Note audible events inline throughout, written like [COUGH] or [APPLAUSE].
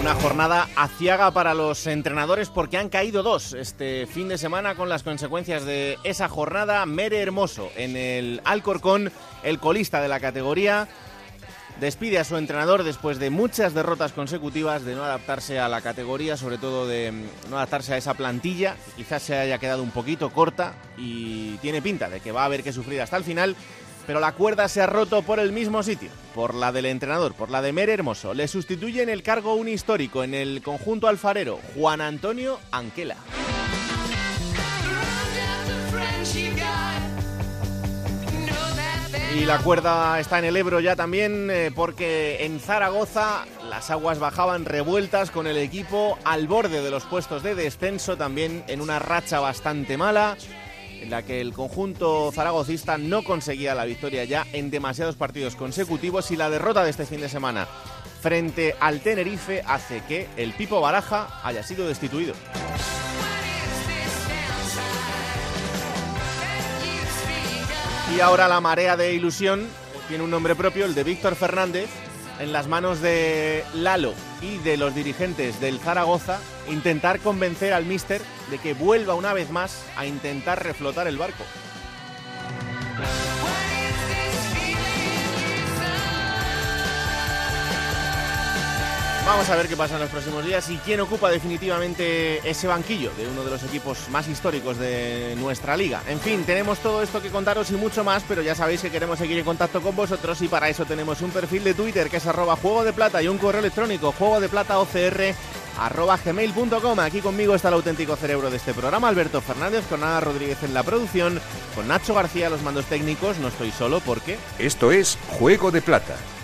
Una jornada aciaga para los entrenadores porque han caído dos este fin de semana con las consecuencias de esa jornada. Mere Hermoso en el Alcorcón, el colista de la categoría, despide a su entrenador después de muchas derrotas consecutivas, de no adaptarse a la categoría, sobre todo de mm, no adaptarse a esa plantilla, quizás se haya quedado un poquito corta y tiene pinta de que va a haber que sufrir hasta el final. Pero la cuerda se ha roto por el mismo sitio, por la del entrenador, por la de Mere Hermoso. Le sustituye en el cargo un histórico en el conjunto alfarero, Juan Antonio Anquela. Y la cuerda está en el Ebro ya también eh, porque en Zaragoza las aguas bajaban revueltas con el equipo al borde de los puestos de descenso también en una racha bastante mala en la que el conjunto zaragocista no conseguía la victoria ya en demasiados partidos consecutivos y la derrota de este fin de semana frente al Tenerife hace que el Pipo Baraja haya sido destituido. Y ahora la marea de ilusión tiene un nombre propio, el de Víctor Fernández, en las manos de Lalo y de los dirigentes del Zaragoza, intentar convencer al míster de que vuelva una vez más a intentar reflotar el barco. Vamos a ver qué pasa en los próximos días y quién ocupa definitivamente ese banquillo de uno de los equipos más históricos de nuestra liga. En fin, tenemos todo esto que contaros y mucho más, pero ya sabéis que queremos seguir en contacto con vosotros y para eso tenemos un perfil de Twitter que es arroba juego de plata y un correo electrónico juego de plata OCR. Aquí conmigo está el auténtico cerebro de este programa, Alberto Fernández, con Ana Rodríguez en la producción, con Nacho García los mandos técnicos. No estoy solo porque... Esto es Juego de Plata,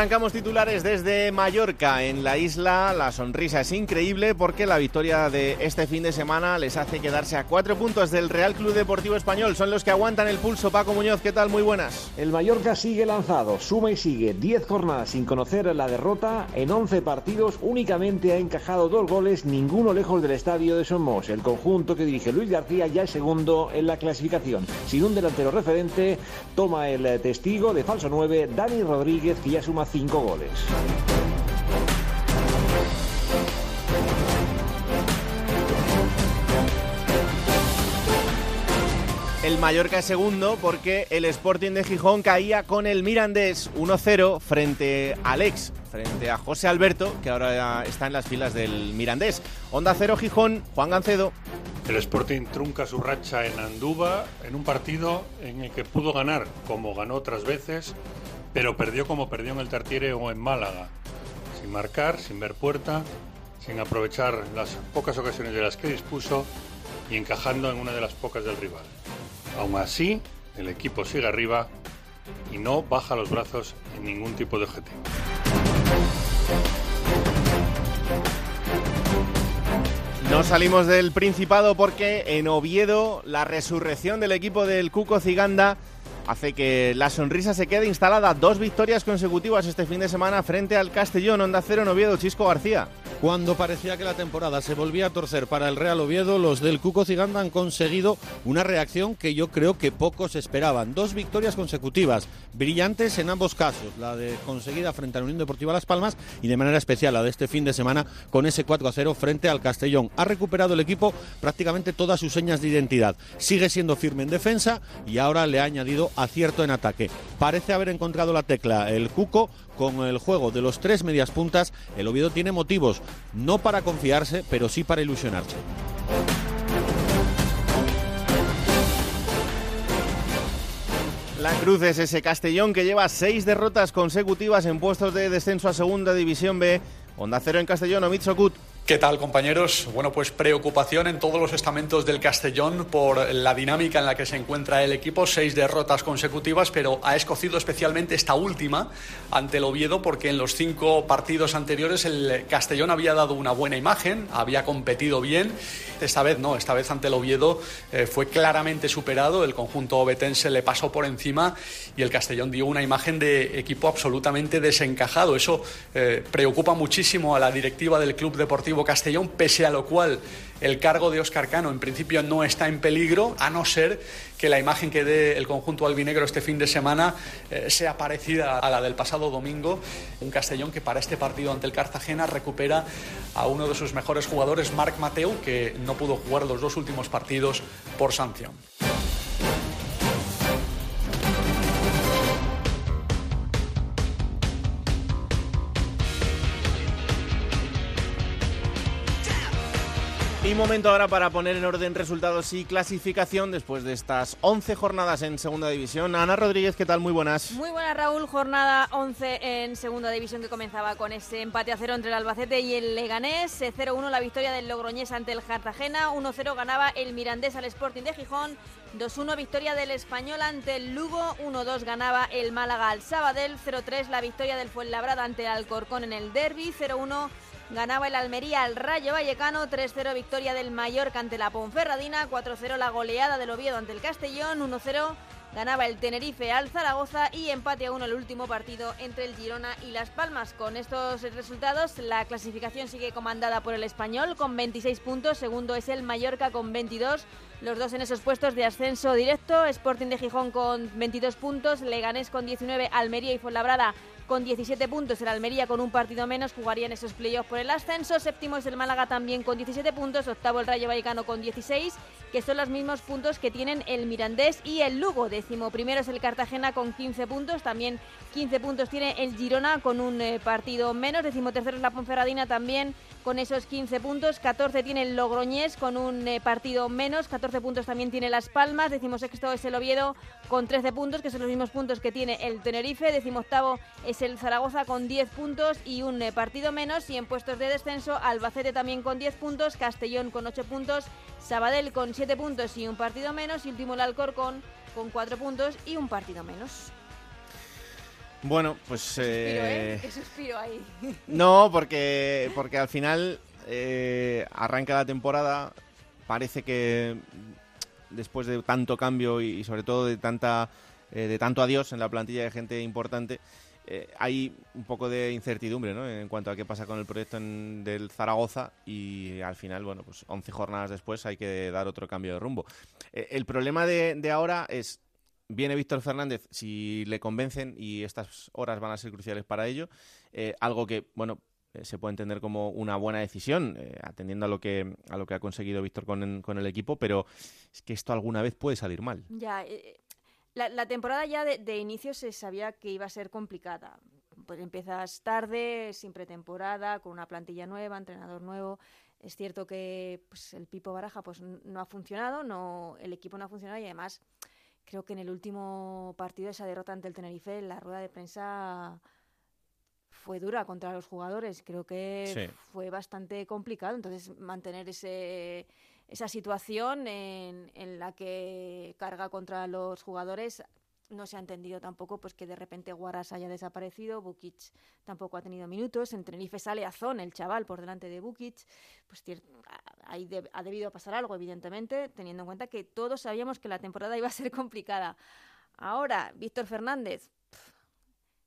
Arrancamos titulares desde Mallorca. En la isla la sonrisa es increíble porque la victoria de este fin de semana les hace quedarse a cuatro puntos del Real Club Deportivo Español. Son los que aguantan el pulso. Paco Muñoz, ¿qué tal? Muy buenas. El Mallorca sigue lanzado, suma y sigue. Diez jornadas sin conocer la derrota. En once partidos únicamente ha encajado dos goles, ninguno lejos del estadio de Somos. El conjunto que dirige Luis García ya es segundo en la clasificación. Sin un delantero referente, toma el testigo de falso 9, Dani Rodríguez, que ya suma cinco goles. El Mallorca es segundo porque el Sporting de Gijón caía con el Mirandés 1-0 frente al ex, frente a José Alberto, que ahora está en las filas del Mirandés. Onda 0 Gijón, Juan Gancedo. El Sporting trunca su racha en Andúba en un partido en el que pudo ganar, como ganó otras veces, pero perdió como perdió en el Tartiere o en Málaga, sin marcar, sin ver puerta, sin aprovechar las pocas ocasiones de las que dispuso y encajando en una de las pocas del rival. Aún así, el equipo sigue arriba y no baja los brazos en ningún tipo de objetivo. No salimos del Principado porque en Oviedo la resurrección del equipo del Cuco Ciganda hace que la sonrisa se quede instalada. Dos victorias consecutivas este fin de semana frente al Castellón, Onda Cero en Oviedo, Chisco García. Cuando parecía que la temporada se volvía a torcer para el Real Oviedo, los del Cuco Ciganda han conseguido una reacción que yo creo que pocos esperaban. Dos victorias consecutivas, brillantes en ambos casos, la de conseguida frente a la Unión Deportiva Las Palmas y de manera especial la de este fin de semana con ese 4 a 0 frente al Castellón. Ha recuperado el equipo prácticamente todas sus señas de identidad. Sigue siendo firme en defensa y ahora le ha añadido acierto en ataque. Parece haber encontrado la tecla el Cuco con el juego de los tres medias puntas. El Oviedo tiene motivos no para confiarse, pero sí para ilusionarse. La Cruz es ese Castellón que lleva seis derrotas consecutivas en puestos de descenso a Segunda División B. Onda Cero en Castellón, Omitzokut. ¿Qué tal, compañeros? Bueno, pues preocupación en todos los estamentos del Castellón por la dinámica en la que se encuentra el equipo. Seis derrotas consecutivas, pero ha escocido especialmente esta última ante el Oviedo porque en los cinco partidos anteriores el Castellón había dado una buena imagen, había competido bien. Esta vez no, esta vez ante el Oviedo eh, fue claramente superado. El conjunto obetense le pasó por encima y el Castellón dio una imagen de equipo absolutamente desencajado. Eso eh, preocupa muchísimo a la directiva del Club Deportivo Castellón, pese a lo cual el cargo de Óscar Cano en principio no está en peligro, a no ser que la imagen que dé el conjunto albinegro este fin de semana eh, sea parecida a la del pasado domingo. Un Castellón que para este partido ante el Cartagena recupera a uno de sus mejores jugadores, Marc Mateu, que no pudo jugar los dos últimos partidos por sanción. Y momento ahora para poner en orden resultados y clasificación después de estas 11 jornadas en Segunda División. Ana Rodríguez, ¿qué tal? Muy buenas. Muy buenas, Raúl. Jornada 11 en Segunda División que comenzaba con ese empate a cero entre el Albacete y el Leganés. 0-1 eh, la victoria del Logroñés ante el Cartagena. 1-0 ganaba el Mirandés al Sporting de Gijón. 2-1 victoria del Español ante el Lugo. 1-2 ganaba el Málaga al Sabadell. 0-3 la victoria del Fuenlabrada ante el Alcorcón en el Derby. 0-1 ganaba el Almería al Rayo Vallecano, 3-0 victoria del Mallorca ante la Ponferradina, 4-0 la goleada del Oviedo ante el Castellón, 1-0 ganaba el Tenerife al Zaragoza y empate a uno el último partido entre el Girona y Las Palmas. Con estos resultados, la clasificación sigue comandada por el Español con 26 puntos, segundo es el Mallorca con 22, los dos en esos puestos de ascenso directo, Sporting de Gijón con 22 puntos, Leganés con 19, Almería y Fuenlabrada con 17 puntos. El Almería con un partido menos jugaría en esos playoffs por el ascenso. Séptimo es el Málaga también con 17 puntos. Octavo el Rayo Vallecano con 16, que son los mismos puntos que tienen el Mirandés y el Lugo. Décimo primero es el Cartagena con 15 puntos. También 15 puntos tiene el Girona con un eh, partido menos. Décimo tercero es la Ponferradina también con esos 15 puntos. 14 tiene el Logroñés con un eh, partido menos. 14 puntos también tiene Las Palmas. Décimo sexto es el Oviedo con 13 puntos, que son los mismos puntos que tiene el Tenerife. Décimo octavo es el Zaragoza con 10 puntos y un eh, partido menos. Y en puestos de descenso, Albacete también con 10 puntos, Castellón con 8 puntos, Sabadell con 7 puntos y un partido menos. Y último el Alcorcón con 4 puntos y un partido menos. Bueno, pues... ¿eh? ¿Qué suspiro ahí? [LAUGHS] No, porque, porque al final eh, arranca la temporada, parece que después de tanto cambio y, sobre todo de tanta de tanto adiós en la plantilla de gente importante, eh, hay un poco de incertidumbre ¿no? en cuanto a qué pasa con el proyecto del Zaragoza y al final, bueno, pues 11 jornadas después hay que dar otro cambio de rumbo. Eh, el problema de, ahora es, viene Víctor Fernández, si le convencen y estas horas van a ser cruciales para ello, eh, algo que, bueno, se puede entender como una buena decisión, atendiendo a lo que a lo que ha conseguido Víctor con, con, el equipo, pero es que esto alguna vez puede salir mal. Ya, la, temporada ya de, inicio se sabía que iba a ser complicada. Pues empiezas tarde, sin pretemporada, con una plantilla nueva, entrenador nuevo. Es cierto que pues, el Pipo Baraja pues, no ha funcionado, no, el equipo no ha funcionado y además creo que en el último partido, esa derrota ante el Tenerife, la rueda de prensa fue dura contra los jugadores. Creo que fue bastante complicado. Entonces, mantener ese esa situación en, en, la que carga contra los jugadores. No se ha entendido tampoco pues que de repente Guaras haya desaparecido, Bukic tampoco ha tenido minutos, en Tenerife sale Azón, el chaval, por delante de Bukic, pues ahí ha debido pasar algo, evidentemente, teniendo en cuenta que todos sabíamos que la temporada [LAUGHS] iba a ser complicada. Ahora, Víctor Fernández,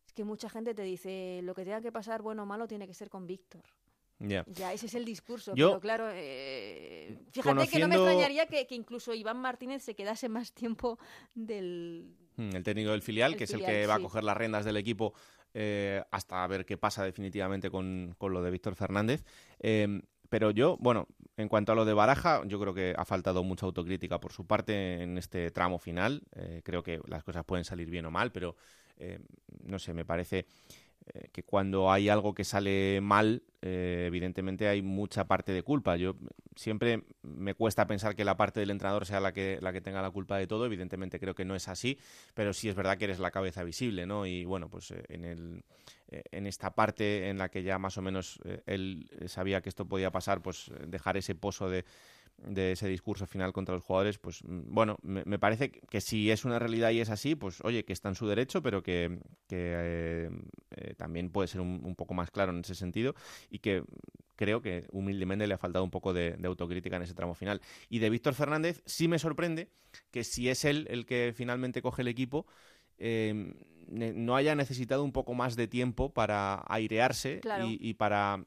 es que mucha gente te dice, lo que tenga que pasar, bueno o malo, tiene que ser con Víctor. Ya, ese es el discurso. pero claro, eh, fíjate que no me extrañaría que, incluso Iván Martínez se quedase más tiempo del... Hmm, el técnico del filial, que es el que va a coger las riendas del equipo eh, hasta ver qué pasa definitivamente con, lo de Víctor Fernández. Em, pero yo, bueno, en cuanto a lo de Baraja, yo creo que ha faltado mucha autocrítica por su parte en este tramo final. Eh, creo que las cosas pueden salir bien o mal, pero no sé, me parece eh, que cuando hay algo que sale mal, eh, evidentemente hay mucha parte de culpa. Yo siempre me cuesta pensar que la parte del entrenador sea la que, la que tenga la culpa de todo. Evidentemente creo que no es así, pero sí es verdad que eres la cabeza visible, ¿no? Y bueno, pues eh, en, el, en esta parte en la que ya más o menos él sabía que esto podía pasar, pues dejar ese pozo de de ese discurso final contra los jugadores, pues mm, bueno, me, parece que si es una realidad y es así, pues oye, que está en su derecho, pero que, eh, eh, también puede ser un, poco más claro en ese sentido y que creo que humildemente le ha faltado un poco de, autocrítica en ese tramo final. Y de Víctor Fernández sí me sorprende que si es él el que finalmente coge el equipo, eh, no haya necesitado un poco más de tiempo para airearse y, para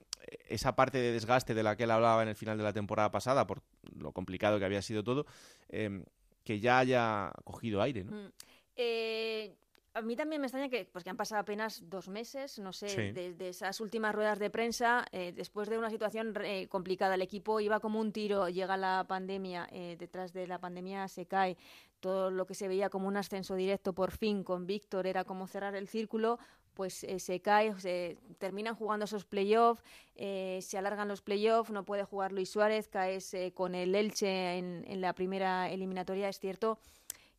esa parte de desgaste de la que él hablaba en el final de la temporada pasada, por lo complicado que había sido todo, em, que ya haya cogido aire, ¿no? Mm. Eh, a mí también me extraña que, pues que han pasado apenas dos meses, no sé, desde esas últimas ruedas de prensa, eh, después de una situación eh, complicada. El equipo iba como un tiro, llega la pandemia, detrás de la pandemia se cae. Todo lo que se veía como un ascenso directo por fin con Víctor era como cerrar el círculo pues eh, se cae, se terminan jugando esos playoffs, eh, se alargan los playoffs, no puede jugar Luis Suárez, caes eh, con el Elche en, la primera eliminatoria. Es cierto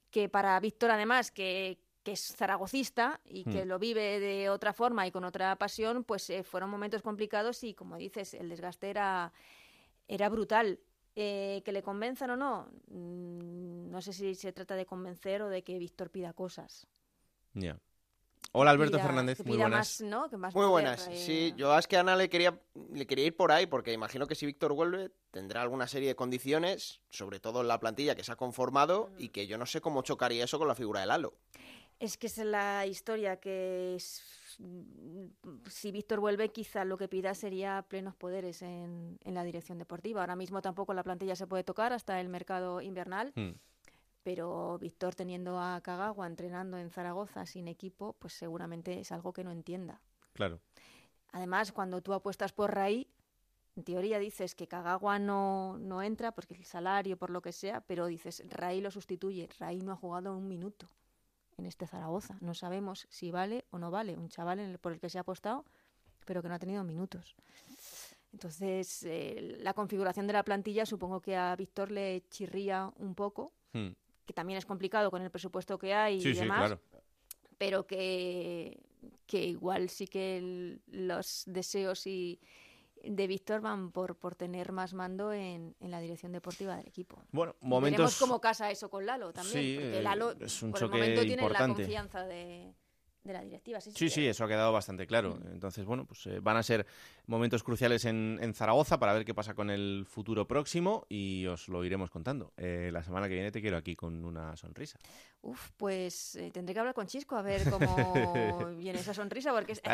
que para Víctor, además, que, es zaragocista y que hmm. lo vive de otra forma y con otra pasión, pues fueron momentos complicados y, como dices, el desgaste era, era brutal. que le convenzan o no, mm, no sé si se trata de convencer o de que Víctor pida cosas. Ya. Hola Alberto Fernández, muy buenas. muy buenas. Sí, yo es que a Ana le quería, le quería ir por ahí porque imagino que si Víctor vuelve tendrá alguna serie de condiciones, sobre todo en la plantilla que se ha conformado y que yo no sé cómo chocaría eso con la figura de Lalo. Es que es la historia que si Víctor vuelve quizá lo que pida sería plenos poderes en, la dirección deportiva. Ahora mismo tampoco la plantilla se puede tocar hasta el mercado invernal. Hmm pero Víctor teniendo a Kagawa entrenando en Zaragoza sin equipo, pues seguramente es algo que no entienda. Claro. Además, cuando tú apuestas por Raí, en teoría dices que Kagawa no, no entra porque el salario, por lo que sea, pero dices, Raí lo sustituye. Raí no ha jugado un minuto en este Zaragoza. No sabemos si vale o no vale. Un chaval por el que se ha apostado, pero que no ha tenido minutos. Entonces, eh, la configuración de la plantilla supongo que a Víctor le chirría un poco. Hmm que también es complicado con el presupuesto que hay y demás. Pero que, que igual sí que los deseos y de Víctor van por, por tener más mando en, en, la dirección deportiva del equipo. Bueno, momentos... Veremos cómo casa eso con Lalo también, sí, porque Lalo es un por choque el momento tiene la confianza de, de la directiva. Sí, sí, sí, eso ha quedado bastante claro. Entonces, bueno, pues eh, van a ser momentos cruciales en, Zaragoza para ver qué pasa con el futuro próximo y os lo iremos contando. Eh, la semana que viene te quiero aquí con una sonrisa. Uf, pues eh, tendré que hablar con Chisco a ver [LAUGHS] cómo viene esa sonrisa, porque es, que,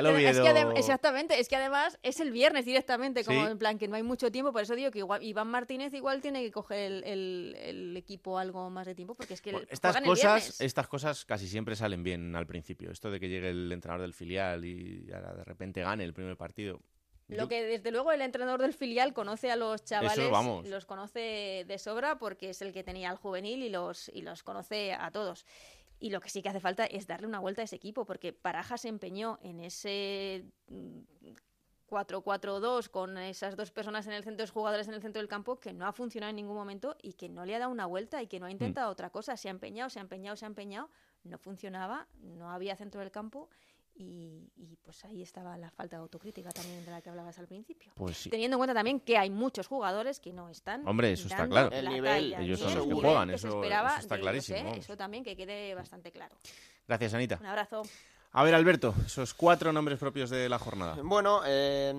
exactamente, es que además es el viernes directamente, como en plan que no hay mucho tiempo, por eso digo que igual, Iván Martínez igual tiene que coger el, equipo algo más de tiempo, porque es que estas cosas, estas cosas casi siempre salen bien al principio. Esto de que llegue el entrenador del filial y de repente gane el primer partido, lo que desde luego el entrenador del filial conoce a los chavales, los conoce de sobra porque es el que tenía al juvenil y los, y los conoce a todos. Y lo que sí que hace falta es darle una vuelta a ese equipo, porque Paraja se empeñó en ese 4-4-2 con esas dos personas en el centro, dos jugadores en el centro del campo, que no ha funcionado en ningún momento y que no le ha dado una vuelta y que no ha intentado mm. otra cosa. Se ha empeñado, se ha empeñado, se ha empeñado, no funcionaba, no había centro del campo y, pues ahí estaba la falta de autocrítica también de la que hablabas al principio. Pues Teniendo en cuenta también que hay muchos jugadores que no están. Hombre, eso está claro. El nivel, ellos son los que juegan, eso, está clarísimo. eso también que quede bastante claro. Gracias, Anita. Un abrazo. A ver, Alberto, esos cuatro nombres propios de la jornada. Bueno, eh,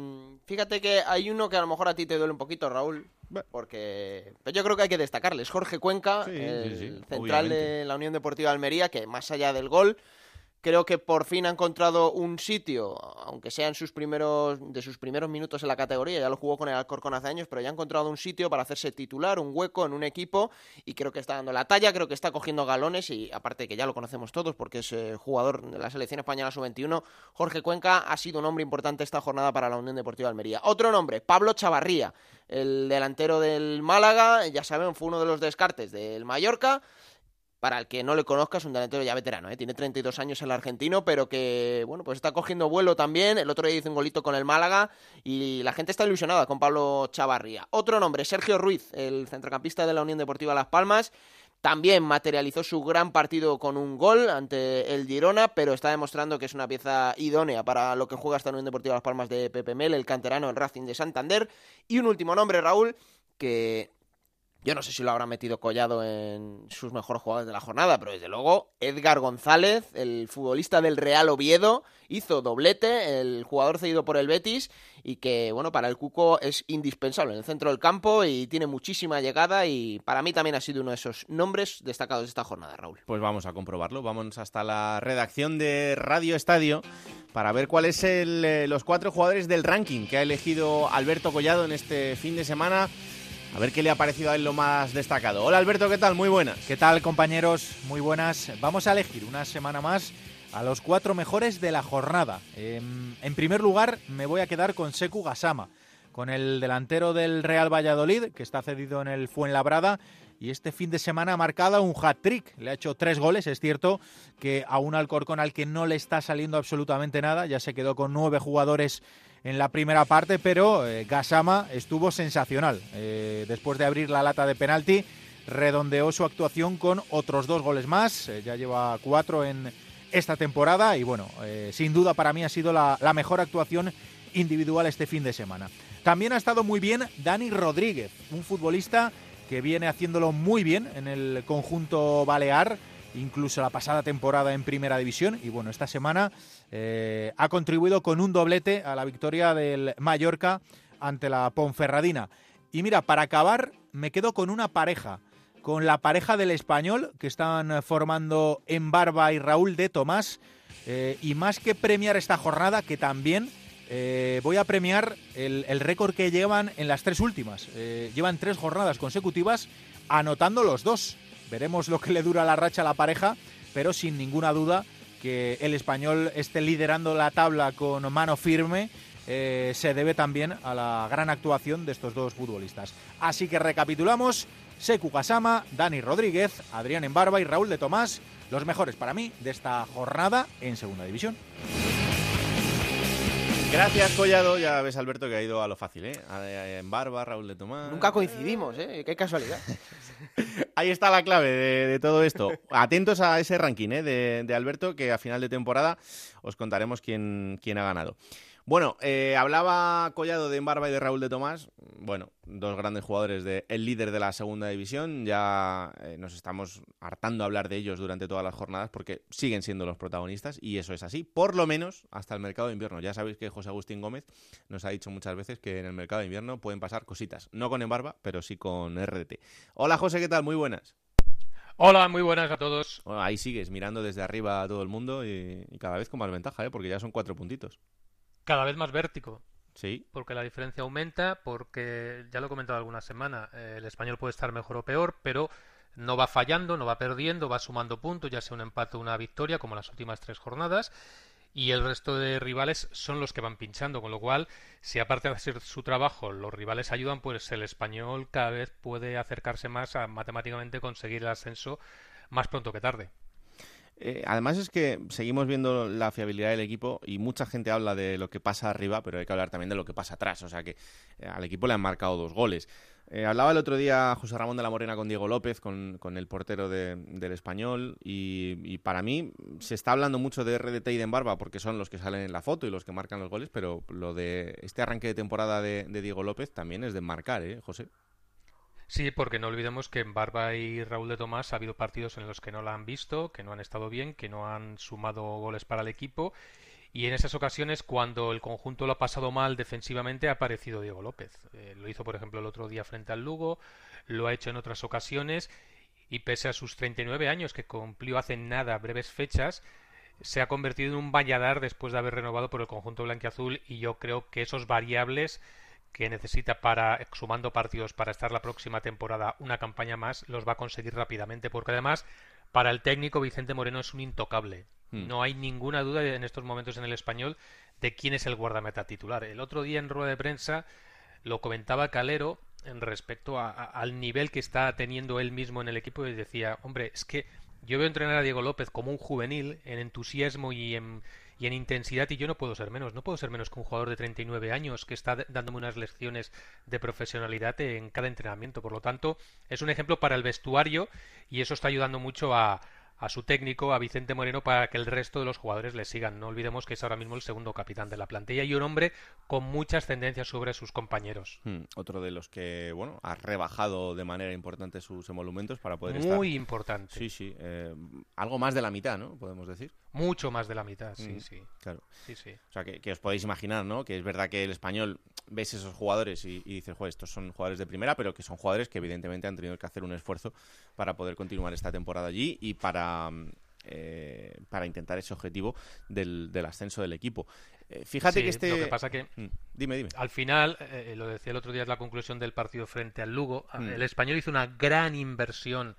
fíjate que hay uno que a lo mejor a ti te duele un poquito, Raúl, porque pero yo creo que hay que destacarles. Jorge Cuenca, el central de la Unión Deportiva Almería, que más allá del gol, Creo que por fin ha encontrado un sitio, aunque sea en sus primeros, de sus primeros minutos en la categoría, ya lo jugó con el Alcorcón hace años, pero ya ha encontrado un sitio para hacerse titular, un hueco en un equipo y creo que está dando la talla, creo que está cogiendo galones y aparte que ya lo conocemos todos porque es eh, jugador de la selección española sub-21, Jorge Cuenca ha sido un hombre importante esta jornada para la Unión Deportiva Almería. Otro nombre, Pablo Chavarría, el delantero del Málaga, ya saben, fue uno de los descartes del Mallorca para el que no le conozca, es un delantero ya veterano, ¿eh? tiene 32 años el argentino, pero que, bueno, pues está cogiendo vuelo también. El otro día hizo un golito con el Málaga y la gente está ilusionada con Pablo Chavarría. Otro nombre, Sergio Ruiz, el centrocampista de la Unión Deportiva Las Palmas. También materializó su gran partido con un gol ante el Girona, pero está demostrando que es una pieza idónea para lo que juega esta Unión Deportiva Las Palmas de Pepe Mel, el canterano en Racing de Santander. Y un último nombre, Raúl, que yo no sé si lo habrá metido Collado en sus mejores jugadores de la jornada, pero desde luego Edgar González, el futbolista del Real Oviedo, hizo doblete, el jugador cedido por el Betis y que, bueno, para el Cuco es indispensable en el centro del campo y tiene muchísima llegada y para mí también ha sido uno de esos nombres destacados de esta jornada, Raúl. Pues vamos a comprobarlo, vamos hasta la redacción de Radio Estadio para ver cuáles son eh, los cuatro jugadores del ranking que ha elegido Alberto Collado en este fin de semana a ver qué le ha parecido a él lo más destacado. Hola Alberto, ¿qué tal? Muy buenas. ¿Qué tal compañeros? Muy buenas. Vamos a elegir una semana más a los cuatro mejores de la jornada. Em, en primer lugar me voy a quedar con Seku Gasama, con el delantero del Real Valladolid, que está cedido en el Fuenlabrada y este fin de semana ha marcado un hat-trick. Le ha hecho tres goles. Es cierto que a un Alcorcón al que no le está saliendo absolutamente nada, ya se quedó con nueve jugadores en la primera parte, pero eh, Gasama estuvo sensacional. Eh, después de abrir la lata de penalti, redondeó su actuación con otros dos goles más. Eh, ya lleva cuatro en esta temporada y bueno, sin duda para mí ha sido la, la mejor actuación individual este fin de semana. También ha estado muy bien Dani Rodríguez, un futbolista que viene haciéndolo muy bien en el conjunto balear incluso la pasada temporada en Primera División y bueno, esta semana eh, ha contribuido con un doblete a la victoria del Mallorca ante la Ponferradina. Y mira, para acabar me quedo con una pareja, con la pareja del español que están formando en Barba y Raúl de Tomás. Eh, y más que premiar esta jornada, que también eh, voy a premiar el, el récord que llevan en las tres últimas. llevan tres jornadas consecutivas anotando los dos. Veremos lo que le dura la racha a la pareja, pero sin ninguna duda que el español esté liderando la tabla con mano firme eh, se debe también a la gran actuación de estos dos futbolistas. Así que recapitulamos, Seku Kasama, Dani Rodríguez, Adrián Embarba y Raúl de Tomás, los mejores para mí de esta jornada en Segunda División. Gracias, Collado. Ya ves, Alberto, que ha ido a lo fácil, ¿eh? En Barba, Raúl de Tomás. Nunca coincidimos, ¿eh? Qué casualidad. [LAUGHS] Ahí está la clave de, todo esto. Atentos a ese ranking ¿eh? de, de, Alberto, que a final de temporada os contaremos quién, quién ha ganado. Bueno, eh, hablaba Collado de Embarba y de Raúl de Tomás. Bueno, dos grandes jugadores de el líder de la segunda división. Ya eh, nos estamos hartando a hablar de ellos durante todas las jornadas porque siguen siendo los protagonistas y eso es así, por lo menos hasta el mercado de invierno. Ya sabéis que José Agustín Gómez nos ha dicho muchas veces que en el mercado de invierno pueden pasar cositas. No con Embarba, pero sí con RDT. Hola José, ¿qué tal? Muy buenas. Hola, muy buenas a todos. ahí sigues mirando desde arriba a todo el mundo y, y cada vez con más ventaja, ¿eh? porque ya son cuatro puntitos cada vez más vértigo. Sí. Porque la diferencia aumenta, porque ya lo he comentado alguna semana, eh, el español puede estar mejor o peor, pero no va fallando, no va perdiendo, va sumando puntos, ya sea un empate o una victoria, como las últimas tres jornadas, y el resto de rivales son los que van pinchando, con lo cual, si aparte de hacer su trabajo, los rivales ayudan, pues el español cada vez puede acercarse más a matemáticamente conseguir el ascenso más pronto que tarde. Eh, además es que seguimos viendo la fiabilidad del equipo y mucha gente habla de lo que pasa arriba, pero hay que hablar también de lo que pasa atrás. O sea que eh, al equipo le han marcado dos goles. Eh, hablaba el otro día José Ramón de la Morena con Diego López, con, el portero del español, y, para mí se está hablando mucho de RDT y de Embarba porque son los que salen en la foto y los que marcan los goles, pero lo de este arranque de temporada de, de Diego López también es de marcar, ¿eh, José? Sí, porque no olvidemos que en Barba y Raúl de Tomás ha habido partidos en los que no la han visto, que no han estado bien, que no han sumado goles para el equipo. Y en esas ocasiones, cuando el conjunto lo ha pasado mal defensivamente, ha aparecido Diego López. Eh, lo hizo, por ejemplo, el otro día frente al Lugo, lo ha hecho en otras ocasiones. Y pese a sus 39 años, que cumplió hace nada breves fechas, se ha convertido en un valladar después de haber renovado por el conjunto blanquiazul. Y yo creo que esos variables que necesita para, sumando partidos para estar la próxima temporada una campaña más, los va a conseguir rápidamente, porque además para el técnico Vicente Moreno es un intocable. Hmm. No hay ninguna duda en estos momentos en el español de quién es el guardameta titular. El otro día en rueda de prensa lo comentaba Calero en respecto al nivel que está teniendo él mismo en el equipo y decía, hombre, es que Yo veo entrenar a Diego López como un juvenil en entusiasmo y en, y en intensidad y yo no puedo ser menos. No puedo ser menos que un jugador de 39 años que está dándome unas lecciones de profesionalidad en cada entrenamiento. Por lo tanto, es un ejemplo para el vestuario y eso está ayudando mucho a, a su técnico, a Vicente Moreno, para que el resto de los jugadores le sigan. No olvidemos que es ahora mismo el segundo capitán de la plantilla y un hombre con muchas tendencias sobre sus compañeros. Hmm, otro de los que, bueno, ha rebajado de manera importante sus emolumentos para poder Muy estar. Muy importante. Sí, sí. Eh, algo más de la mitad, ¿no? Podemos decir. Mucho más de la mitad, sí, hmm, sí. Claro. Sí, sí. O sea, que, os podéis imaginar, ¿no? Que es verdad que el español ves esos jugadores y, y dices, joder, estos son jugadores de primera, pero que son jugadores que evidentemente han tenido que hacer un esfuerzo para poder continuar esta temporada allí y para eh, para intentar ese objetivo del, ascenso del equipo. Eh, fíjate que este. Lo que pasa que. Mm, dime, dime. Al final, eh, lo decía el otro día, es la conclusión del partido frente al Lugo. Mm. El español hizo una gran inversión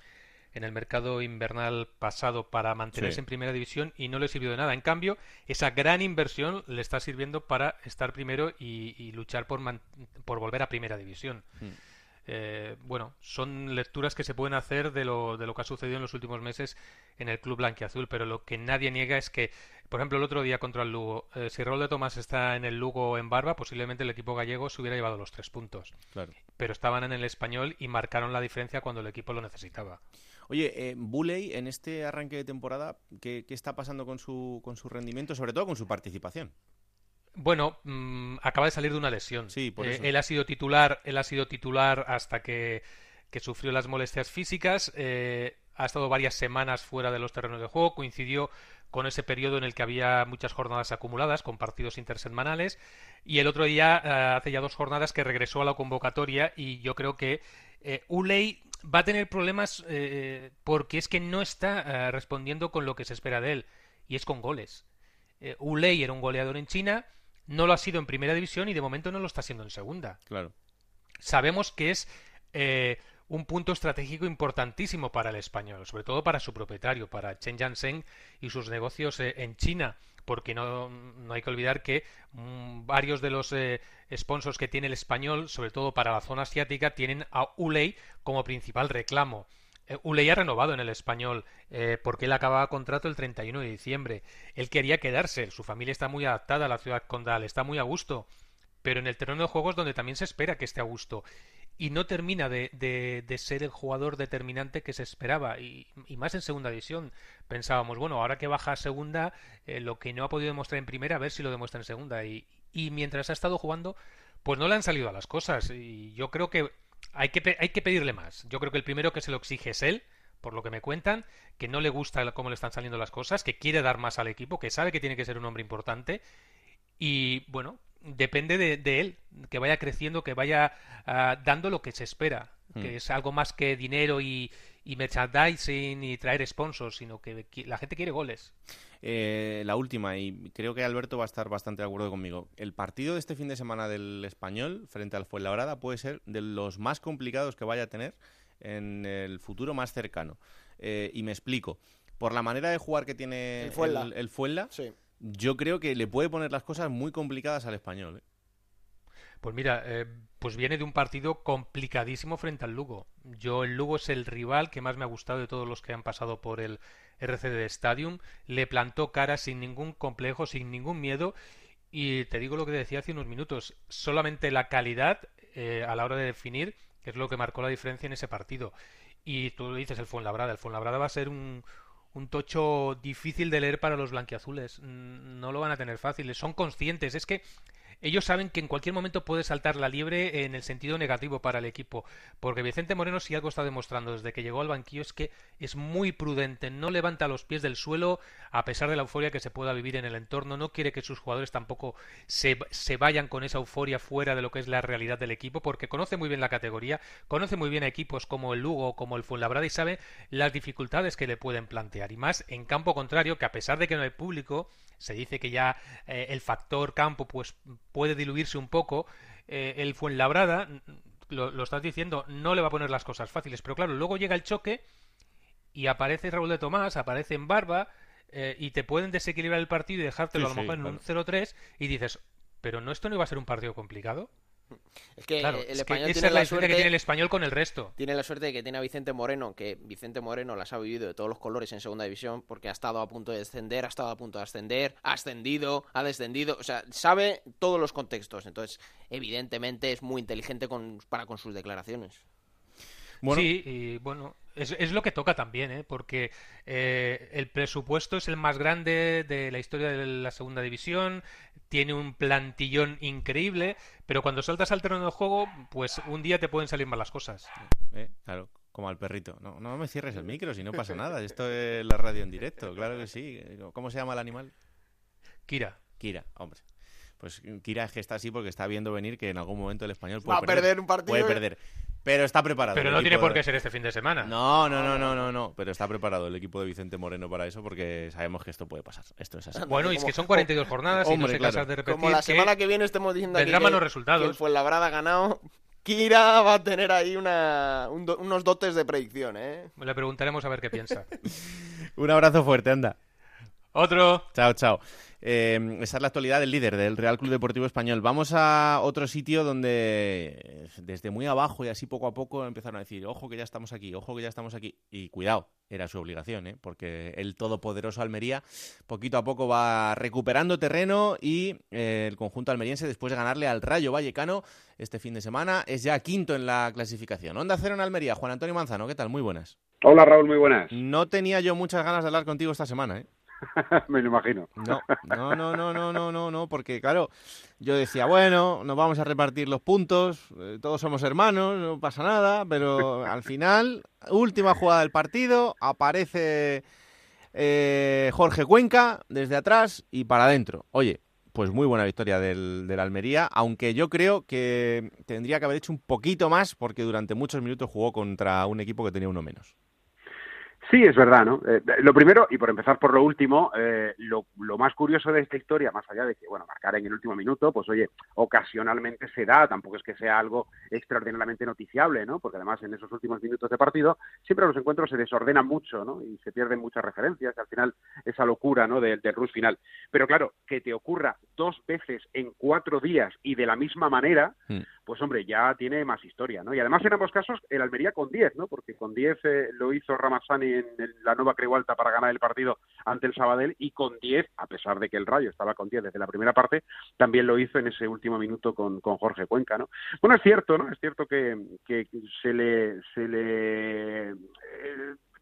en el mercado invernal pasado para mantenerse en primera división y no le sirvió de nada. En cambio, esa gran inversión le está sirviendo para estar primero y, luchar por, por volver a primera división. Mm. Eh, bueno, son lecturas que se pueden hacer de lo, de lo que ha sucedido en los últimos meses en el club blanquiazul, pero lo que nadie niega es que, por ejemplo, el otro día contra el Lugo, eh, si Raúl de Tomás está en el Lugo en barba, posiblemente el equipo gallego se hubiera llevado los tres puntos. Claro. Pero estaban en el español y marcaron la diferencia cuando el equipo lo necesitaba. Oye, eh, Buley, en este arranque de temporada, ¿qué, ¿qué, está pasando con su, con su rendimiento, sobre todo con su participación? Bueno, mm, acaba de salir de una lesión. Sí, por eh, él ha sido titular, él ha sido titular hasta que, sufrió las molestias físicas. Eh, ha estado varias semanas fuera de los terrenos de juego. Coincidió con ese periodo en el que había muchas jornadas acumuladas con partidos intersemanales. Y el otro día, eh, hace ya dos jornadas, que regresó a la convocatoria. Y yo creo que Uley va a tener problemas porque es que no está respondiendo con lo que se espera de él. Y es con goles. Uley era un goleador en China no lo ha sido en primera división y de momento no lo está siendo en segunda. Claro. Sabemos que es eh, un punto estratégico importantísimo para el español, sobre todo para su propietario, para Chen Jiansheng y sus negocios eh, en China, porque no, no, hay que olvidar que mm, varios de los eh, sponsors que tiene el español, sobre todo para la zona asiática, tienen a Uley como principal reclamo. Eh, Uley ha renovado en el español eh, porque él acababa contrato el 31 de diciembre. Él quería quedarse, su familia está muy adaptada a la ciudad condal, está muy a gusto, pero en el terreno de juegos donde también se espera que esté a gusto. Y no termina de, de, ser el jugador determinante que se esperaba. Y, más en segunda división. Pensábamos, bueno, ahora que baja a segunda, eh, lo que no ha podido demostrar en primera, a ver si lo demuestra en segunda. Y, y mientras ha estado jugando, pues no le han salido a las cosas. Y yo creo que hay que, hay que pedirle más. Yo creo que el primero que se lo exige es él, por lo que me cuentan, que no le gusta cómo le están saliendo las cosas, que quiere dar más al equipo, que sabe que tiene que ser un hombre importante. Y bueno, depende de, él, que vaya creciendo, que vaya ah, dando lo que se espera, que hmm. es algo más que dinero y, y merchandising y traer sponsors, sino que la gente quiere goles. Eh, la última, y creo que Alberto va a estar bastante de acuerdo conmigo. El partido de este fin de semana del español frente al Fuenlabrada puede ser de los más complicados que vaya a tener en el futuro más cercano. Eh, y me explico. Por la manera de jugar que tiene el Fuenla, yo creo que le puede poner las cosas muy complicadas al español. ¿eh? Pues mira, pues viene de un partido complicadísimo frente al Lugo. Yo, el Lugo es el rival que más me ha gustado de todos los que han pasado por el RCD Stadium. Le plantó cara sin ningún complejo, sin ningún miedo. Y te digo lo que decía hace unos minutos, solamente la calidad eh, a la hora de definir es lo que marcó la diferencia en ese partido. Y tú dices el Fuenlabrada, el Fuenlabrada va a ser un, un tocho difícil de leer para los blanquiazules. No lo van a tener fácil. Son conscientes. Es que ellos saben que en cualquier momento puede saltar la liebre en el sentido negativo para el equipo, porque Vicente Moreno si algo está demostrando desde que llegó al banquillo es que es muy prudente, no levanta los pies del suelo a pesar de la euforia que se pueda vivir en el entorno, no quiere que sus jugadores tampoco se, se vayan con esa euforia fuera de lo que es la realidad del equipo, porque conoce muy bien la categoría, conoce muy bien a equipos como el Lugo, como el Fuenlabrada y sabe las dificultades que le pueden plantear, y más en campo contrario, que a pesar de que no hay público, se dice que ya eh, el factor campo pues puede diluirse un poco. Eh, el Fuenlabrada, lo, lo estás diciendo, no le va a poner las cosas fáciles, pero claro, luego llega el choque y aparece Raúl de Tomás, aparece en Barba eh, y te pueden desequilibrar el partido y dejártelo a lo mejor en un 0-3 y dices, pero no esto no iba a ser un partido complicado. [LAUGHS] Es que Claro, el es que español esa tiene es la suerte que tiene el español con el resto. Tiene la suerte de que tiene a Vicente Moreno, que Vicente Moreno las ha vivido de todos los colores en segunda división, porque ha estado a punto de descender, ha estado a punto de ascender, ha ascendido, ha descendido, o sea, sabe todos los contextos. Entonces, evidentemente es muy inteligente con, para con sus declaraciones. Sí, y bueno, es, es lo que toca también, ¿eh? porque eh, el presupuesto es el más grande de la historia de la segunda división, tiene un plantillón increíble, pero cuando saltas al terreno de juego, pues un día te pueden salir mal las cosas. Eh, Claro, como al perrito. No, no me cierres el micro si no pasa nada. Esto [LAUGHS] es la radio en directo, claro que sí. ¿Cómo se llama el animal? Kira. Kira, hombre. Pues Kira es que está así porque está viendo venir que en algún momento el español Va puede a perder un partido Puede y- perder. Pero está preparado. Pero no tiene por de- qué ser este fin de semana. No, no, no, no, no, no. Pero está preparado el equipo de Vicente Moreno para eso porque sabemos que esto puede pasar. Esto es así. Bueno, y es que son 42 jornadas y no se claro. cansan de repetir Como la que semana que viene estemos diciendo aquí que, malos que resultados. el Fuenlabrada ha ganado, Kira va a tener ahí una, un do- unos dotes de predicción, ¿eh? Le preguntaremos a ver qué piensa. [LAUGHS] Un abrazo fuerte, anda. Otro. Chao, chao. Eh, esa es la actualidad del líder del Real Club Deportivo Español. Vamos a otro sitio donde desde muy abajo y así poco a poco empezaron a decir, ojo que ya estamos aquí, ojo que ya estamos aquí. Y cuidado, era su obligación, ¿eh? porque el todopoderoso Almería poquito a poco va recuperando terreno y eh, el conjunto almeriense, después de ganarle al Rayo Vallecano este fin de semana, es ya quinto en la clasificación. Onda Cero en Almería, Juan Antonio Manzano, ¿qué tal? Muy buenas. Hola Raúl, muy buenas. No tenía yo muchas ganas de hablar contigo esta semana, ¿eh? [LAUGHS] Me lo imagino. No, no, no, no, no, no, no, no, porque claro, yo decía, bueno, nos vamos a repartir los puntos, eh, todos somos hermanos, no pasa nada, pero [LAUGHS] al final, última jugada del partido, aparece eh, Jorge Cuenca desde atrás y para adentro. Oye, pues muy buena victoria del, del Almería, aunque yo creo que tendría que haber hecho un poquito más porque durante muchos minutos jugó contra un equipo que tenía uno menos. Sí, es verdad, ¿no? Eh, lo primero, y por empezar por lo último, eh, lo, lo más curioso de esta historia, más allá de que, bueno, marcar en el último minuto, pues oye, ocasionalmente se da, tampoco es que sea algo extraordinariamente noticiable, ¿no? Porque además en esos últimos minutos de partido siempre los encuentros se desordenan mucho, ¿no? Y se pierden muchas referencias, al final esa locura, ¿no? Del, del rush final. Pero claro, que te ocurra dos veces en cuatro días y de la misma manera, pues hombre, ya tiene más historia, ¿no? Y además en ambos casos el Almería con 10, ¿no? Porque con 10 eh, lo hizo Ramazzani en la nueva Creu Alta para ganar el partido ante el Sabadell y con 10, a pesar de que el Rayo estaba con 10 desde la primera parte, también lo hizo en ese último minuto con, con Jorge Cuenca, ¿no? Bueno, es cierto, ¿no? Es cierto que, que se le, se le eh,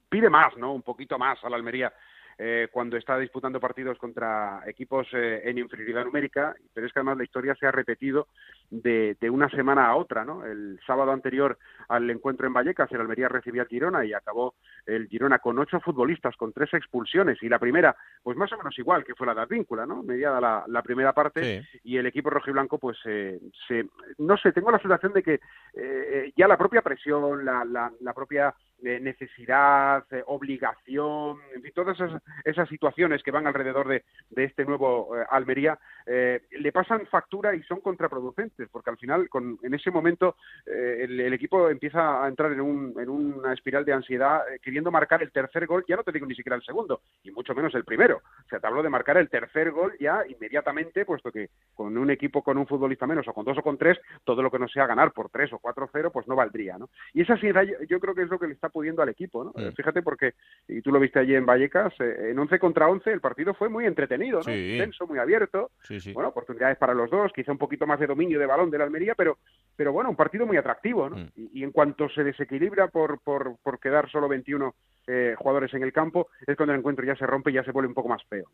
pide más, ¿no? Un poquito más a la Almería eh, cuando está disputando partidos contra equipos eh, en inferioridad numérica, pero es que además la historia se ha repetido de, de una semana a otra, ¿no? El sábado anterior al encuentro en Vallecas, el Almería recibía al Girona y acabó el Girona con ocho futbolistas, con tres expulsiones, y la primera, pues más o menos igual, que fue la de Advíncula, ¿no? Mediada la, la primera parte, y el equipo rojiblanco, pues, eh, se, no sé, tengo la sensación de que eh, ya la propia presión, la, la, la propia eh, necesidad, eh, obligación, en fin, todas esas, esas situaciones que van alrededor de, este nuevo eh, Almería, eh, le pasan factura y son contraproducentes, porque al final, con, en ese momento, eh, el, el equipo empieza a entrar en, un, en una espiral de ansiedad, queriendo marcar el tercer gol, ya no te digo ni siquiera el segundo, y mucho menos el primero. O sea, te hablo de marcar el tercer gol ya inmediatamente, puesto que con un equipo con un futbolista menos, o con dos o con tres, todo lo que no sea ganar por tres o cuatro cero, pues no valdría, ¿no? Y esa ansiedad yo creo que es lo que le está pudiendo al equipo, ¿no? Mm. Fíjate porque, y tú lo viste allí en Vallecas, eh, en 11 contra 11 el partido fue muy entretenido, ¿no? Sí. Tenso, muy abierto, Sí, bueno, oportunidades para los dos, quizá un poquito más de dominio de balón de la Almería, pero, pero bueno, un partido muy atractivo, ¿no? Y, y en cuanto se desequilibra por, por, por quedar solo 21 eh, jugadores en el campo, es cuando el encuentro ya se rompe y ya se vuelve un poco más feo.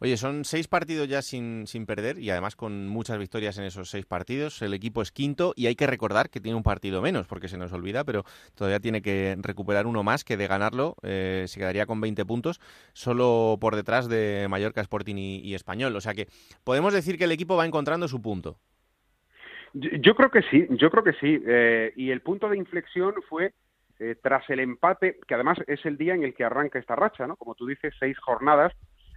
Oye, son seis partidos ya sin, sin perder y además con muchas victorias en esos seis partidos. El equipo es quinto y hay que recordar que tiene un partido menos porque se nos olvida, pero todavía tiene que recuperar uno más que de ganarlo eh, se quedaría con 20 puntos, solo por detrás de Mallorca, Sporting y, y Español. O sea que podemos decir que el equipo va encontrando su punto. Yo, yo creo que sí, yo creo que sí. eh, y el punto de inflexión fue eh, tras el empate, que además es el día en el que arranca esta racha, ¿no? Como tú dices, seis jornadas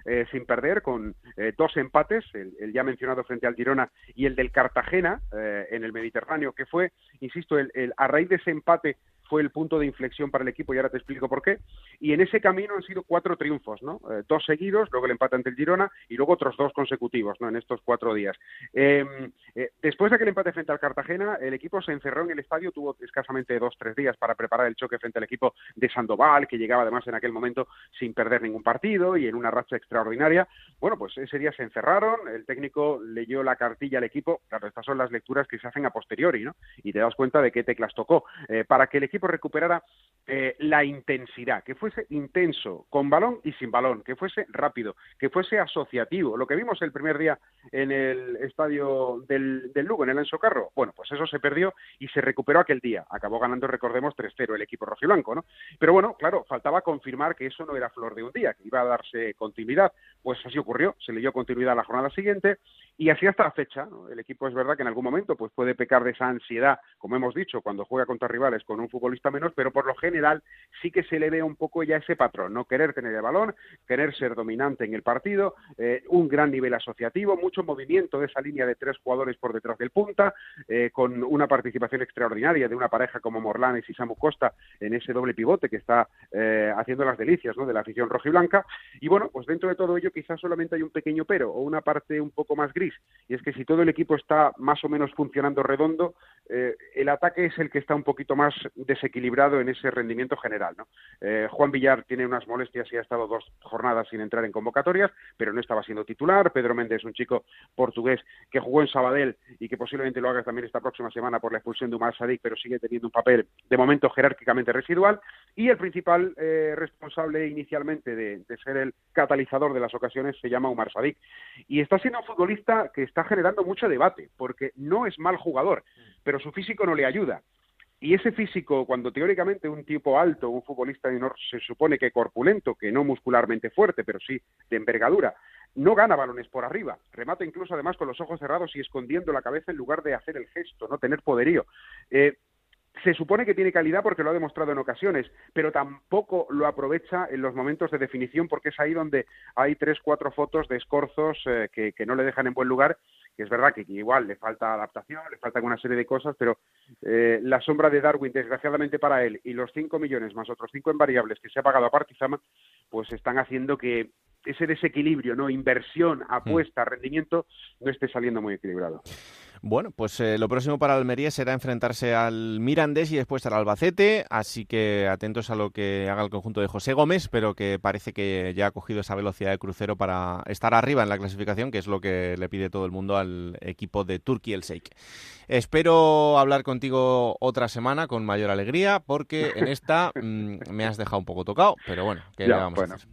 eh, sin perder, con eh, dos empates, el, el ya mencionado frente al Girona y el del Cartagena eh, en el Mediterráneo, que fue, insisto, el, el- a raíz de ese empate fue el punto de inflexión para el equipo y ahora te explico por qué. Y en ese camino han sido cuatro triunfos, ¿no? Eh, dos seguidos, luego el empate ante el Girona y luego otros dos consecutivos, ¿no? En estos cuatro días. Em, eh, después de aquel empate frente al Cartagena, el equipo se encerró en el estadio, tuvo escasamente dos, tres días para preparar el choque frente al equipo de Sandoval, que llegaba además en aquel momento sin perder ningún partido y en una racha extraordinaria. Bueno, pues ese día se encerraron, el técnico leyó la cartilla al equipo, claro, estas son las lecturas que se hacen a posteriori, ¿no? Y te das cuenta de qué teclas tocó, eh, para que el equipo recuperara eh, la intensidad, que fuese intenso, con balón y sin balón, que fuese rápido, que fuese asociativo. Lo que vimos el primer día en el estadio del, Lugo, en el Enso Carro, bueno, pues eso se perdió y se recuperó aquel día. Acabó ganando, recordemos, 3-0 el equipo rojiblanco, ¿no? Pero bueno, claro, faltaba confirmar que eso no era flor de un día, que iba a darse continuidad. Pues así ocurrió, se le dio continuidad a la jornada siguiente y así hasta la fecha. El equipo es verdad que en algún momento pues puede pecar de esa ansiedad, como hemos dicho, cuando juega contra rivales con un futbolista menos, pero por lo general sí que se le ve un poco ya ese patrón, no querer tener el balón, querer ser dominante en el partido, eh, un gran nivel asociativo, mucho movimiento de esa línea de tres jugadores por detrás del punta, eh, con una participación extraordinaria de una pareja como Morlanes y Samu Costa en ese doble pivote que está eh, haciendo las delicias de la afición rojiblanca. Y bueno, pues dentro de todo ello quizás solamente hay un pequeño pero o una parte un poco más gris, y es que si todo el equipo está más o menos funcionando redondo, eh, el ataque es el que está un poquito más desequilibrado en ese rendimiento general. ¿no? Eh, Juan Villar tiene unas molestias y ha estado dos jornadas sin entrar en convocatorias, pero no estaba siendo titular. Pedro Méndez, un chico portugués que jugó en Sabadell y que posiblemente lo haga también esta próxima semana por la expulsión de Umar Sadik, pero sigue teniendo un papel de momento jerárquicamente residual. Y el principal eh, responsable inicialmente de, ser el catalizador de las ocasiones se llama Umar Sadik. Y está siendo un futbolista que está generando mucho debate, porque no es mal jugador, pero su físico no le ayuda. Y ese físico, cuando teóricamente un tipo alto, un futbolista se supone que corpulento, que no muscularmente fuerte, pero sí de envergadura, no gana balones por arriba, remata incluso además con los ojos cerrados y escondiendo la cabeza en lugar de hacer el gesto, no tener poderío. Eh, se supone que tiene calidad porque lo ha demostrado en ocasiones, pero tampoco lo aprovecha en los momentos de definición porque es ahí donde hay tres, cuatro fotos de escorzos eh, que, no le dejan en buen lugar que es verdad que, igual le falta adaptación, le faltan una serie de cosas, pero eh, la sombra de Darwin, desgraciadamente para él, y los cinco millones más otros cinco en variables que se ha pagado a Partizama, pues están haciendo que ese desequilibrio, ¿no? Inversión, apuesta, rendimiento, no esté saliendo muy equilibrado. Bueno, pues eh, lo próximo para Almería será enfrentarse al Mirandés y después al Albacete, así que atentos a lo que haga el conjunto de José Gómez, pero que parece que ya ha cogido esa velocidad de crucero para estar arriba en la clasificación, que es lo que le pide todo el mundo al equipo de Turquía el Sheikh. Espero hablar contigo otra semana con mayor alegría, porque en esta mm, me has dejado un poco tocado, pero bueno, ¿qué le vamos a hacer?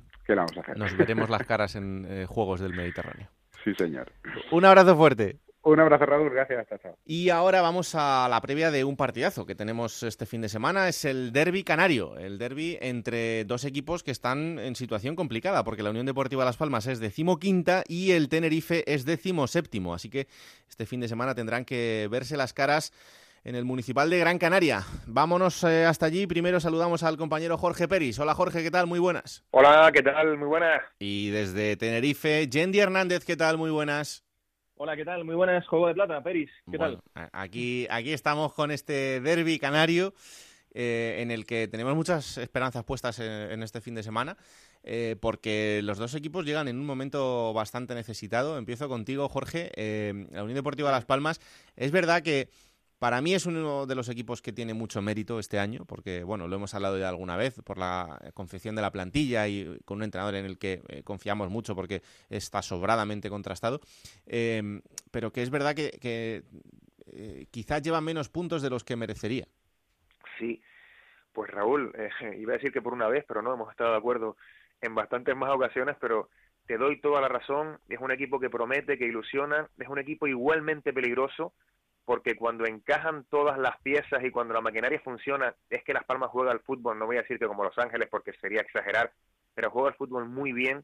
Nos veremos las caras en eh, Juegos del Mediterráneo. Sí, señor. Un abrazo fuerte. Un abrazo, Raúl. Gracias. Chao, Y ahora vamos a la previa de un partidazo que tenemos este fin de semana. Es el derby canario. El derby entre dos equipos que están en situación complicada, porque la Unión Deportiva Las Palmas es decimoquinta y el Tenerife es decimoséptimo. Así que este fin de semana tendrán que verse las caras en el Municipal de Gran Canaria. Vámonos eh, hasta allí. Primero saludamos al compañero Jorge Peris. Hola Jorge, ¿qué tal? Muy buenas. Hola, ¿qué tal? Muy buenas. Y desde Tenerife, Yendi Hernández, ¿qué tal? Muy buenas. Hola, ¿qué tal? Muy buenas, Juego de Plata, Peris. ¿Qué tal? Aquí, aquí estamos con este derby canario eh, en el que tenemos muchas esperanzas puestas en, este fin de semana. Eh, porque los dos equipos llegan en un momento bastante necesitado. Empiezo contigo, Jorge. Eh, la Unión Deportiva Las Palmas. Es verdad que para mí es uno de los equipos que tiene mucho mérito este año, porque bueno, lo hemos hablado ya alguna vez por la confección de la plantilla y con un entrenador en el que eh, confiamos mucho porque está sobradamente contrastado, em, pero que es verdad que, eh, quizás lleva menos puntos de los que merecería. Sí, pues Raúl, [LAUGHS] eh, iba a decir que por una vez, pero no, hemos estado de acuerdo en bastantes más ocasiones, pero te doy toda la razón, es un equipo que promete, que ilusiona, es un equipo igualmente peligroso, porque cuando encajan todas las piezas y cuando la maquinaria funciona, es que Las Palmas juega al fútbol, no voy a decir que como Los Ángeles porque sería exagerar, pero juega al fútbol muy bien.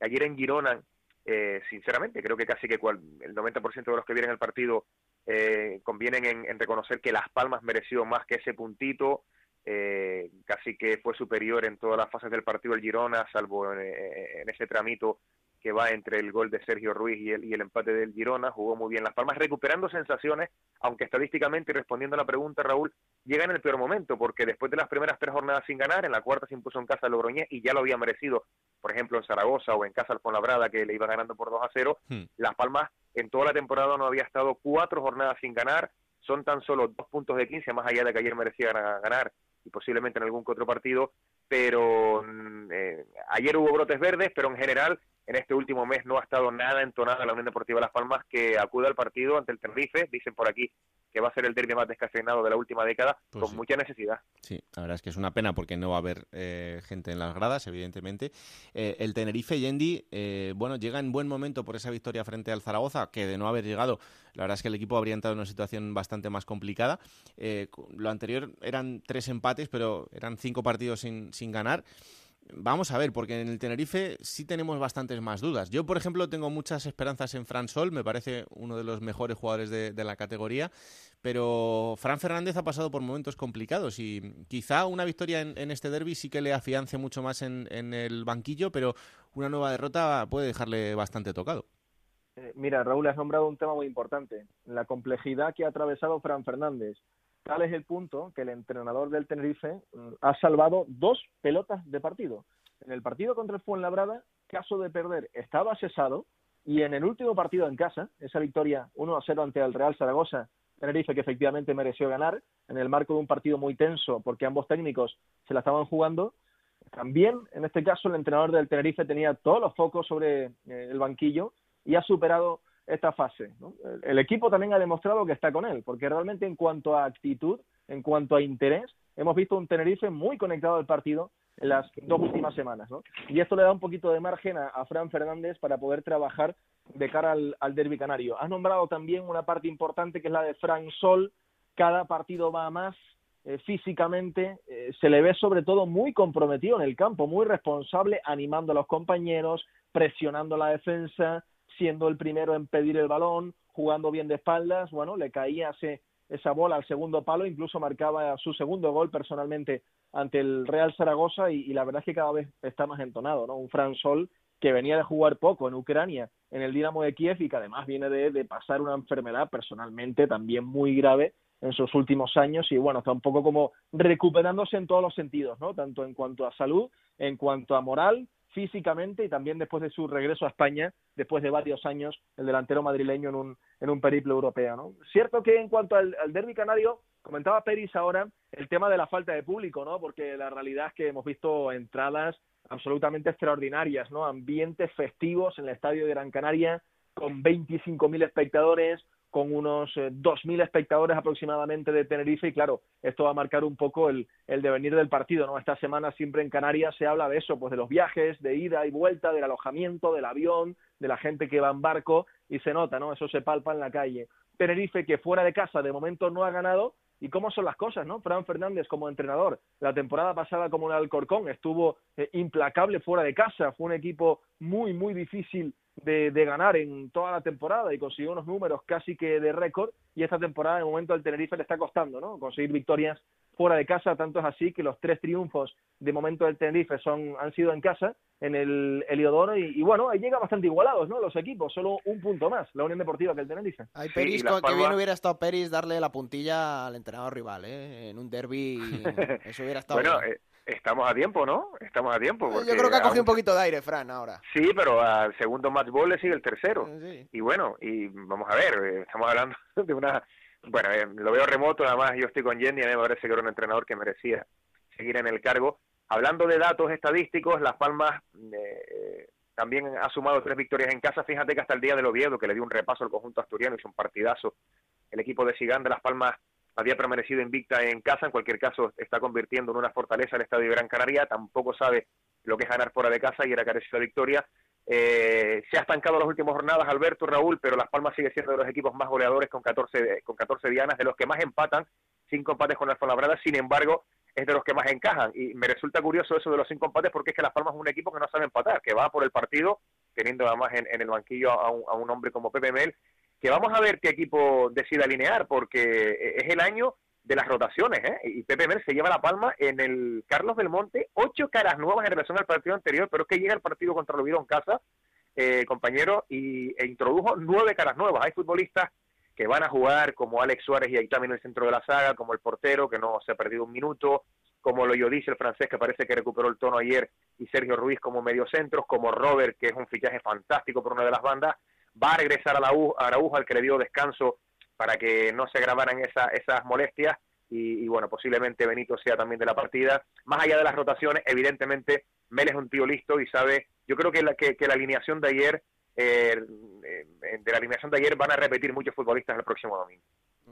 Ayer en Girona, eh, sinceramente, creo que casi que el 90% de los que vieron el partido eh, convienen en, reconocer que Las Palmas mereció más que ese puntito, eh, casi que fue superior en todas las fases del partido el Girona, salvo en, ese tramito que va entre el gol de Sergio Ruiz y el, y el empate del Girona, jugó muy bien Las Palmas, recuperando sensaciones, aunque estadísticamente, y respondiendo a la pregunta, Raúl, llega en el peor momento, porque después de las primeras tres jornadas sin ganar, en la cuarta se impuso en casa Logroñés y ya lo había merecido, por ejemplo, en Zaragoza o en casa al Labrada, que le iba ganando por 2 a 0. Hmm. Las Palmas en toda la temporada no había estado cuatro jornadas sin ganar, son tan solo dos puntos de 15, más allá de que ayer merecía ganar y posiblemente en algún que otro partido, pero mm, eh, ayer hubo brotes verdes, pero en general en este último mes no ha estado nada entonada la Unión Deportiva Las Palmas que acude al partido ante el Tenerife, dicen por aquí que va a ser el derbi más descafeinado de la última década, pues con mucha necesidad. Sí, la verdad es que es una pena porque no va a haber eh, gente en las gradas, evidentemente. Eh, el Tenerife, Yendi, eh, bueno, llega en buen momento por esa victoria frente al Zaragoza, que de no haber llegado, la verdad es que el equipo habría entrado en una situación bastante más complicada. lo anterior eran tres empates, pero eran cinco partidos sin, sin ganar. Vamos a ver, porque en el Tenerife sí tenemos bastantes más dudas. Yo, por ejemplo, tengo muchas esperanzas en Fran Sol, me parece uno de los mejores jugadores de, la categoría, pero Fran Fernández ha pasado por momentos complicados y quizá una victoria en, este derby sí que le afiance mucho más en, el banquillo, pero una nueva derrota puede dejarle bastante tocado. Eh, mira, Raúl, has nombrado un tema muy importante, la complejidad que ha atravesado Fran Fernández. Tal es el punto que el entrenador del Tenerife mm, ha salvado dos pelotas de partido. En el partido contra el Fuenlabrada, caso de perder, estaba cesado y en el último partido en casa, esa victoria 1 a 0 ante el Real Zaragoza, Tenerife que efectivamente mereció ganar en el marco de un partido muy tenso porque ambos técnicos se la estaban jugando. También, en este caso, el entrenador del Tenerife tenía todos los focos sobre eh, el banquillo y ha superado esta fase. El equipo también ha demostrado que está con él, porque realmente en cuanto a actitud, en cuanto a interés, hemos visto un Tenerife muy conectado al partido en las dos últimas semanas. Y esto le da un poquito de margen a, Fran Fernández para poder trabajar de cara al, al derby canario. Has nombrado también una parte importante que es la de Fran Sol. Cada partido va más, eh, físicamente, eh, se le ve sobre todo muy comprometido en el campo, muy responsable, animando a los compañeros, presionando la defensa, siendo el primero en pedir el balón, jugando bien de espaldas, bueno, le caía esa bola al segundo palo, incluso marcaba su segundo gol personalmente ante el Real Zaragoza y, la verdad es que cada vez está más entonado, ¿no? Un Fran Sol que venía de jugar poco en Ucrania, en el Dinamo de Kiev y que además viene de, pasar una enfermedad personalmente también muy grave en sus últimos años y bueno, está un poco como recuperándose en todos los sentidos, ¿no? Tanto en cuanto a salud, en cuanto a moral, físicamente y también después de su regreso a España, después de varios años, el delantero madrileño en un, en un periplo europeo. ¿no? Cierto que en cuanto al, al derby canario, comentaba Peris ahora el tema de la falta de público, ¿no? porque la realidad es que hemos visto entradas absolutamente extraordinarias, ¿no? ambientes festivos en el estadio de Gran Canaria con 25.000 espectadores, con unos 2.000 eh, espectadores aproximadamente de Tenerife y claro, esto va a marcar un poco el, el, devenir del partido, ¿no? Esta semana siempre en Canarias se habla de eso, pues de los viajes, de ida y vuelta, del alojamiento, del avión, de la gente que va en barco y se nota, ¿no? Eso se palpa en la calle. Tenerife que fuera de casa de momento no ha ganado y cómo son las cosas, ¿no? Fran Fernández como entrenador, la temporada pasada como el Alcorcón estuvo eh, implacable fuera de casa, fue un equipo muy, muy difícil de, de, ganar en toda la temporada y consiguió unos números casi que de récord y esta temporada de momento al Tenerife le está costando no conseguir victorias fuera de casa tanto es así que los tres triunfos de momento del Tenerife son han sido en casa en el Heliodoro y, y, bueno ahí llega bastante igualados no los equipos solo un punto más la Unión Deportiva que el Tenerife. Ay, Peris, que bien hubiera estado Peris darle la puntilla al entrenador rival ¿eh? en un derby [LAUGHS] eso hubiera estado bueno, eh, estamos a tiempo, ¿no? Estamos a tiempo. Yo creo que ha cogido un poquito de aire, Fran, ahora. Sí, pero al segundo match ball le sigue el tercero. Y bueno, y vamos a ver, eh, estamos hablando [LAUGHS] de una... Bueno, eh, lo veo remoto, además yo estoy con Jenny, a mí me parece que era un entrenador que merecía seguir en el cargo. Hablando de datos estadísticos, Las Palmas eh, también ha sumado tres victorias en casa. Fíjate que hasta el día del Oviedo, que le dio un repaso al conjunto asturiano, hizo un partidazo. El equipo de Sigán de Las Palmas había permanecido invicta en casa, en cualquier caso está convirtiendo en una fortaleza el estadio de Gran Canaria, tampoco sabe lo que es ganar fuera de casa y era carecido la victoria. Eh, se ha estancado las últimas jornadas Alberto Raúl, pero Las Palmas sigue siendo de los equipos más goleadores con 14, con 14 dianas, de los que más empatan, cinco empates con la Fuenlabrada, sin embargo, es de los que más encajan. Y me resulta curioso eso de los cinco empates porque es que Las Palmas es un equipo que no sabe empatar, que va por el partido, teniendo además en, en el banquillo a un, a un hombre como Pepe Mel, que vamos a ver qué equipo decide alinear, porque es el año de las rotaciones, ¿eh? Y Pepe Mel se lleva la palma en el Carlos del Monte, ocho caras nuevas en relación al partido anterior, pero es que llega el partido contra Oviedo en casa, eh, compañero, y, e introdujo nueve caras nuevas. Hay futbolistas que van a jugar como Alex Suárez y ahí también el centro de la saga, como el portero que no se ha perdido un minuto, como lo dice el francés que parece que recuperó el tono ayer y Sergio Ruiz como mediocentros, como Robert que es un fichaje fantástico por una de las bandas, va a regresar a la Araujo al que le dio descanso para que no se agravaran esa, esas molestias y, bueno, posiblemente Benito sea también de la partida. Más allá de las rotaciones, evidentemente Mel es un tío listo y sabe, yo creo que la, que, la alineación de ayer, eh, eh, de la alineación de ayer van a repetir muchos futbolistas el próximo domingo.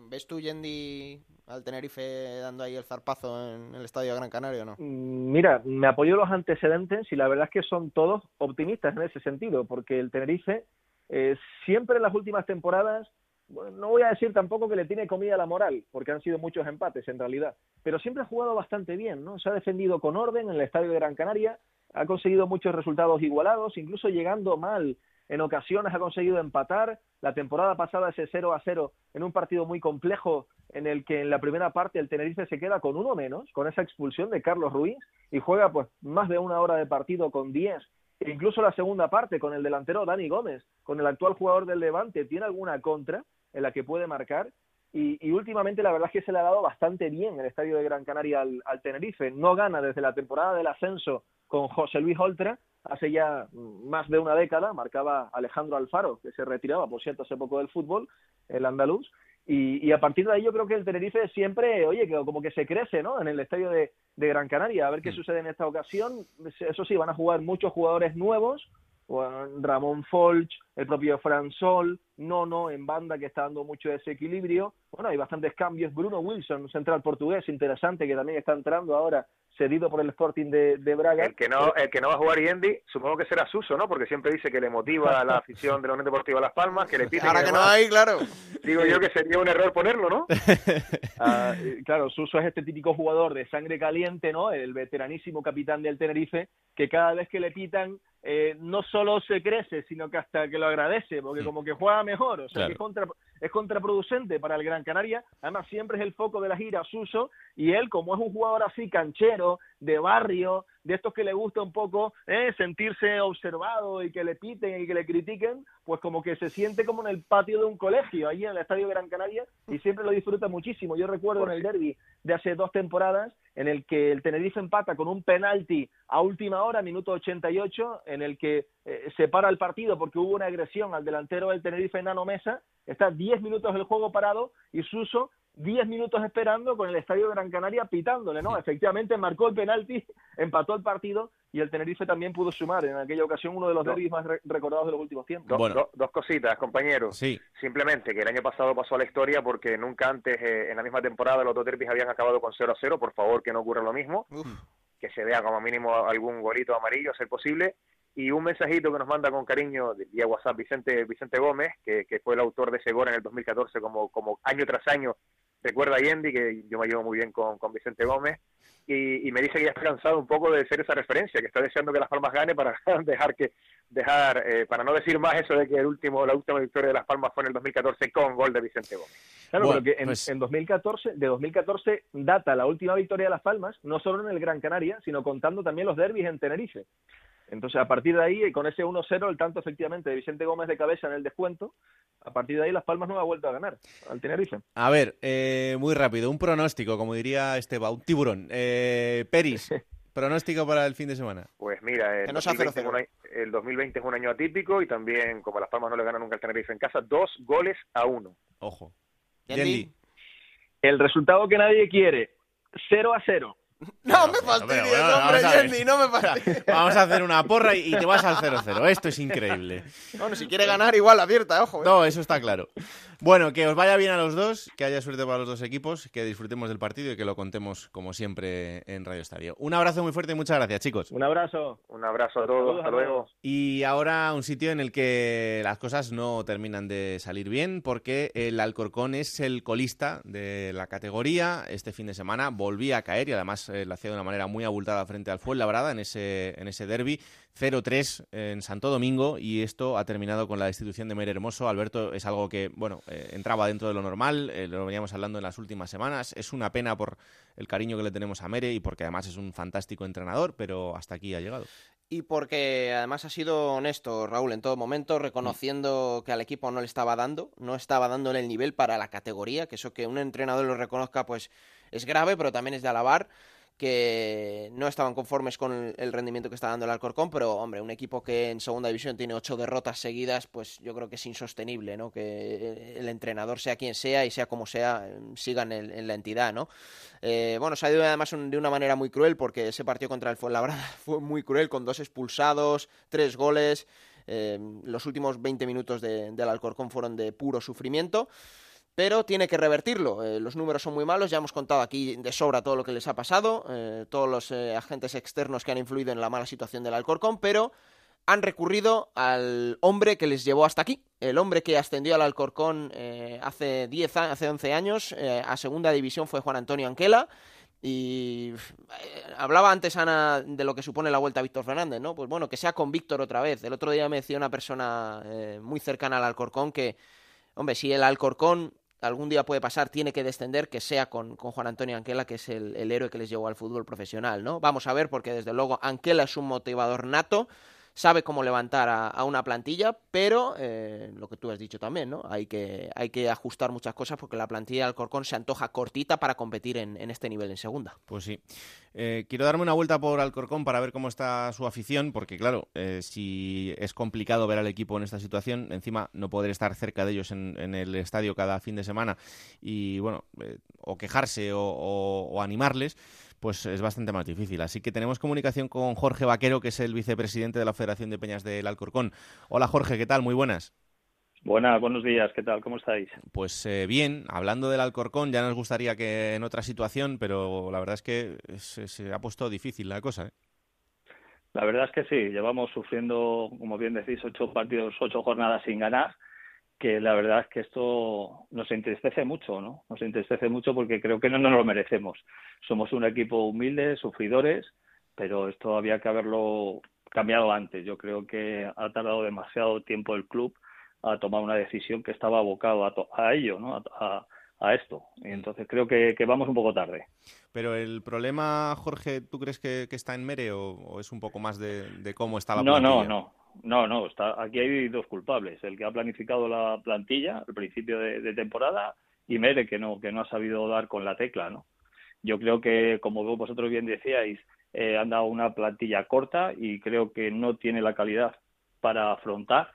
¿Ves tú, Yendi, al Tenerife dando ahí el zarpazo en el estadio de Gran Canaria o no? Mm, mira, me apoyo los antecedentes y la verdad es que son todos optimistas en ese sentido, porque el Tenerife eh, siempre en las últimas temporadas no voy a decir tampoco que le tiene comida la moral, porque han sido muchos empates en realidad, pero siempre ha jugado bastante bien, ¿no? Se ha defendido con orden en el estadio de Gran Canaria, ha conseguido muchos resultados igualados, incluso llegando mal en ocasiones ha conseguido empatar. La temporada pasada ese 0 a 0 en un partido muy complejo en el que en la primera parte el Tenerife se queda con uno menos, con esa expulsión de Carlos Ruiz y juega pues más de una hora de partido con 10 e incluso la segunda parte con el delantero Dani Gómez, con el actual jugador del Levante, tiene alguna contra en la que puede marcar. Y, últimamente la verdad es que se le ha dado bastante bien el estadio de Gran Canaria al, Tenerife. No gana desde la temporada del ascenso con José Luis Oltra, hace ya más de una década, marcaba Alejandro Alfaro, que se retiraba, por cierto, hace poco del fútbol, el andaluz, y, a partir de ahí yo creo que el Tenerife siempre, oye, que como que se crece, ¿no? En el estadio de, de Gran Canaria. A ver qué mm. sucede en esta ocasión. Eso sí, van a jugar muchos jugadores nuevos, Ramón Folch, el propio Fran Sol, Nono en banda que está dando mucho desequilibrio. Bueno, hay bastantes cambios. Bruno Wilson, central portugués, interesante, que también está entrando ahora cedido por el Sporting de, Braga. El que no el que no va a jugar Yendi, supongo que será Suso, ¿no? Porque siempre dice que le motiva a la [LAUGHS] afición de la Unión Deportiva Las Palmas, que le pide Ahora que, no hay, claro. Digo yo que sería un error ponerlo, ¿no? [LAUGHS] Ah, claro, Suso es este típico jugador de sangre caliente, ¿no? El veteranísimo capitán del Tenerife, que cada vez que le pitan eh, no solo se crece, sino que hasta que lo agradece, porque como que juega mejor, o sea, que es, contra, es contraproducente para el Gran Canaria, además siempre es el foco de la gira Suso, y él como es un jugador así canchero, de barrio, de estos que le gusta un poco eh, sentirse observado y que le piten y que le critiquen, pues como que se siente como en el patio de un colegio, ahí en el Estadio Gran Canaria, y siempre lo disfruta muchísimo. Yo recuerdo en el derby de hace dos temporadas, en el que el Tenerife empata con un penalti a última hora, minuto 88, en el que eh, se para el partido porque hubo una agresión al delantero del Tenerife, Nano Mesa, está 10 minutos del juego parado y Suso 10 minutos esperando con el estadio de Gran Canaria pitándole, ¿no? Efectivamente marcó el penalti, [LAUGHS] empató el partido y el Tenerife también pudo sumar en aquella ocasión uno de los derbis más recordados de los últimos tiempos. dos cositas, compañeros. Sí. Simplemente que el año pasado pasó a la historia porque nunca antes, eh, en la misma temporada, los dos derbis habían acabado con 0 a 0. Por favor, que no ocurra lo mismo. Que se vea como mínimo algún golito amarillo, a ser posible y un mensajito que nos manda con cariño vía WhatsApp Vicente Vicente Gómez, que, que, fue el autor de ese gol en el 2014 como, como año tras año recuerda a Yendi, que yo me llevo muy bien con, con Vicente Gómez, y, me dice que ya está cansado un poco de ser esa referencia, que está deseando que Las Palmas gane para [LAUGHS] dejar que dejar eh, para no decir más eso de que el último la última victoria de Las Palmas fue en el 2014 con gol de Vicente Gómez. Claro, porque en, pues en 2014 de 2014 data la última victoria de Las Palmas, no solo en el Gran Canaria, sino contando también los derbis en Tenerife. Entonces, a partir de ahí, con ese 1-0, el tanto efectivamente de Vicente Gómez de cabeza en el descuento, a partir de ahí Las Palmas no ha vuelto a ganar al Tenerife. A ver, eh, muy rápido, un pronóstico, como diría Esteban, un tiburón. Eh, Peris, [LAUGHS] pronóstico para el fin de semana. Pues mira, el, 2020 es un año atípico y también, como Las Palmas no le ganan nunca al Tenerife en casa, dos goles a uno. Ojo. El resultado que nadie quiere, 0 a 0. No me fastidies, hombre, Jenny, no me fastidies. Vamos a hacer una porra y, te vas al 0-0. Esto es increíble. Bueno, si quiere ganar, igual abierta, ojo. ¿eh? No, eso está claro. Bueno, que os vaya bien a los dos, que haya suerte para los dos equipos, que disfrutemos del partido y que lo contemos como siempre en Radio Estadio. Un abrazo muy fuerte y muchas gracias, chicos. Un abrazo. Un abrazo a todos, hasta luego. Y ahora un sitio en el que las cosas no terminan de salir bien, porque el Alcorcón es el colista de la categoría. Este fin de semana volvía a caer y además eh, lo hacía de una manera muy abultada frente al Fuenlabrada en ese, en ese derby. 0-3 en Santo Domingo y esto ha terminado con la destitución de Mere Hermoso. Alberto es algo que, bueno, eh, entraba dentro de lo normal, eh, lo veníamos hablando en las últimas semanas. Es una pena por el cariño que le tenemos a Mere y porque además es un fantástico entrenador, pero hasta aquí ha llegado. y porque además ha sido honesto Raúl en todo momento, reconociendo que al equipo no le estaba dando, no estaba dándole el nivel para la categoría, que eso que un entrenador lo reconozca pues es grave, pero también es de alabar que no estaban conformes con el rendimiento que está dando el Alcorcón, pero hombre, un equipo que en segunda división tiene ocho derrotas seguidas, pues yo creo que es insostenible, ¿no? Que el entrenador sea quien sea y sea como sea, sigan en, la entidad, ¿no? Eh, bueno, se ha ido además de una manera muy cruel porque ese partido contra el Fuenlabrada [LAUGHS] fue muy cruel, con dos expulsados, tres goles, eh, los últimos 20 minutos del Alcorcón fueron de puro sufrimiento pero tiene que revertirlo. Eh, los números son muy malos, ya hemos contado aquí de sobra todo lo que les ha pasado, eh, todos los eh, agentes externos que han influido en la mala situación del Alcorcón, pero han recurrido al hombre que les llevó hasta aquí, el hombre que ascendió al Alcorcón hace 10 hace 11 años a segunda división fue Juan Antonio Anquela. Y hablaba antes Ana de lo que supone la vuelta a Víctor Fernández, ¿no? Pues bueno, que sea con Víctor otra vez. El otro día me decía una persona muy cercana al Alcorcón que, hombre, si el Alcorcón algún día puede pasar, tiene que descender, que sea con, Juan Antonio Anquela, que es el, el, héroe que les llevó al fútbol profesional, ¿no? Vamos a ver, porque desde luego Anquela es un motivador nato, sabe cómo levantar a, una plantilla, pero eh, lo que tú has dicho también, ¿no? Hay que, hay que ajustar muchas cosas porque la plantilla del Alcorcón se antoja cortita para competir en, este nivel en segunda. Pues sí. Eh, quiero darme una vuelta por Alcorcón para ver cómo está su afición, porque claro, eh, si es complicado ver al equipo en esta situación, encima no poder estar cerca de ellos en, el estadio cada fin de semana y, bueno, o quejarse o animarles pues es bastante más difícil. Así que tenemos comunicación con Jorge Vaquero, que es el vicepresidente de la Federación de Peñas del Alcorcón. Hola Jorge, ¿qué tal? Muy buenas. Buenas, buenos días, ¿qué tal? ¿Cómo estáis? Pues eh, bien, hablando del Alcorcón, ya nos gustaría que en otra situación, pero la verdad es que se, ha puesto difícil la cosa. ¿eh? La verdad es que sí, llevamos sufriendo, como bien decís, ocho partidos, ocho jornadas sin ganar que la verdad es que esto nos entristece mucho, ¿no? Nos entristece mucho porque creo que no nos lo merecemos. Somos un equipo humilde, sufridores, pero esto había que haberlo cambiado antes. Yo creo que ha tardado demasiado tiempo el club a tomar una decisión que estaba abocado a, ello, ¿no? A, esto. Y entonces creo que, vamos un poco tarde. Pero el problema, Jorge, ¿tú crees que, está en Mere o, es un poco más de, cómo está la No, no, no. No, no, está, aquí hay dos culpables. El que ha planificado la plantilla al principio de, temporada y Mere, que no, que no ha sabido dar con la tecla, ¿no? Yo creo que, como vosotros bien decíais, eh, han dado una plantilla corta y creo que no tiene la calidad para afrontar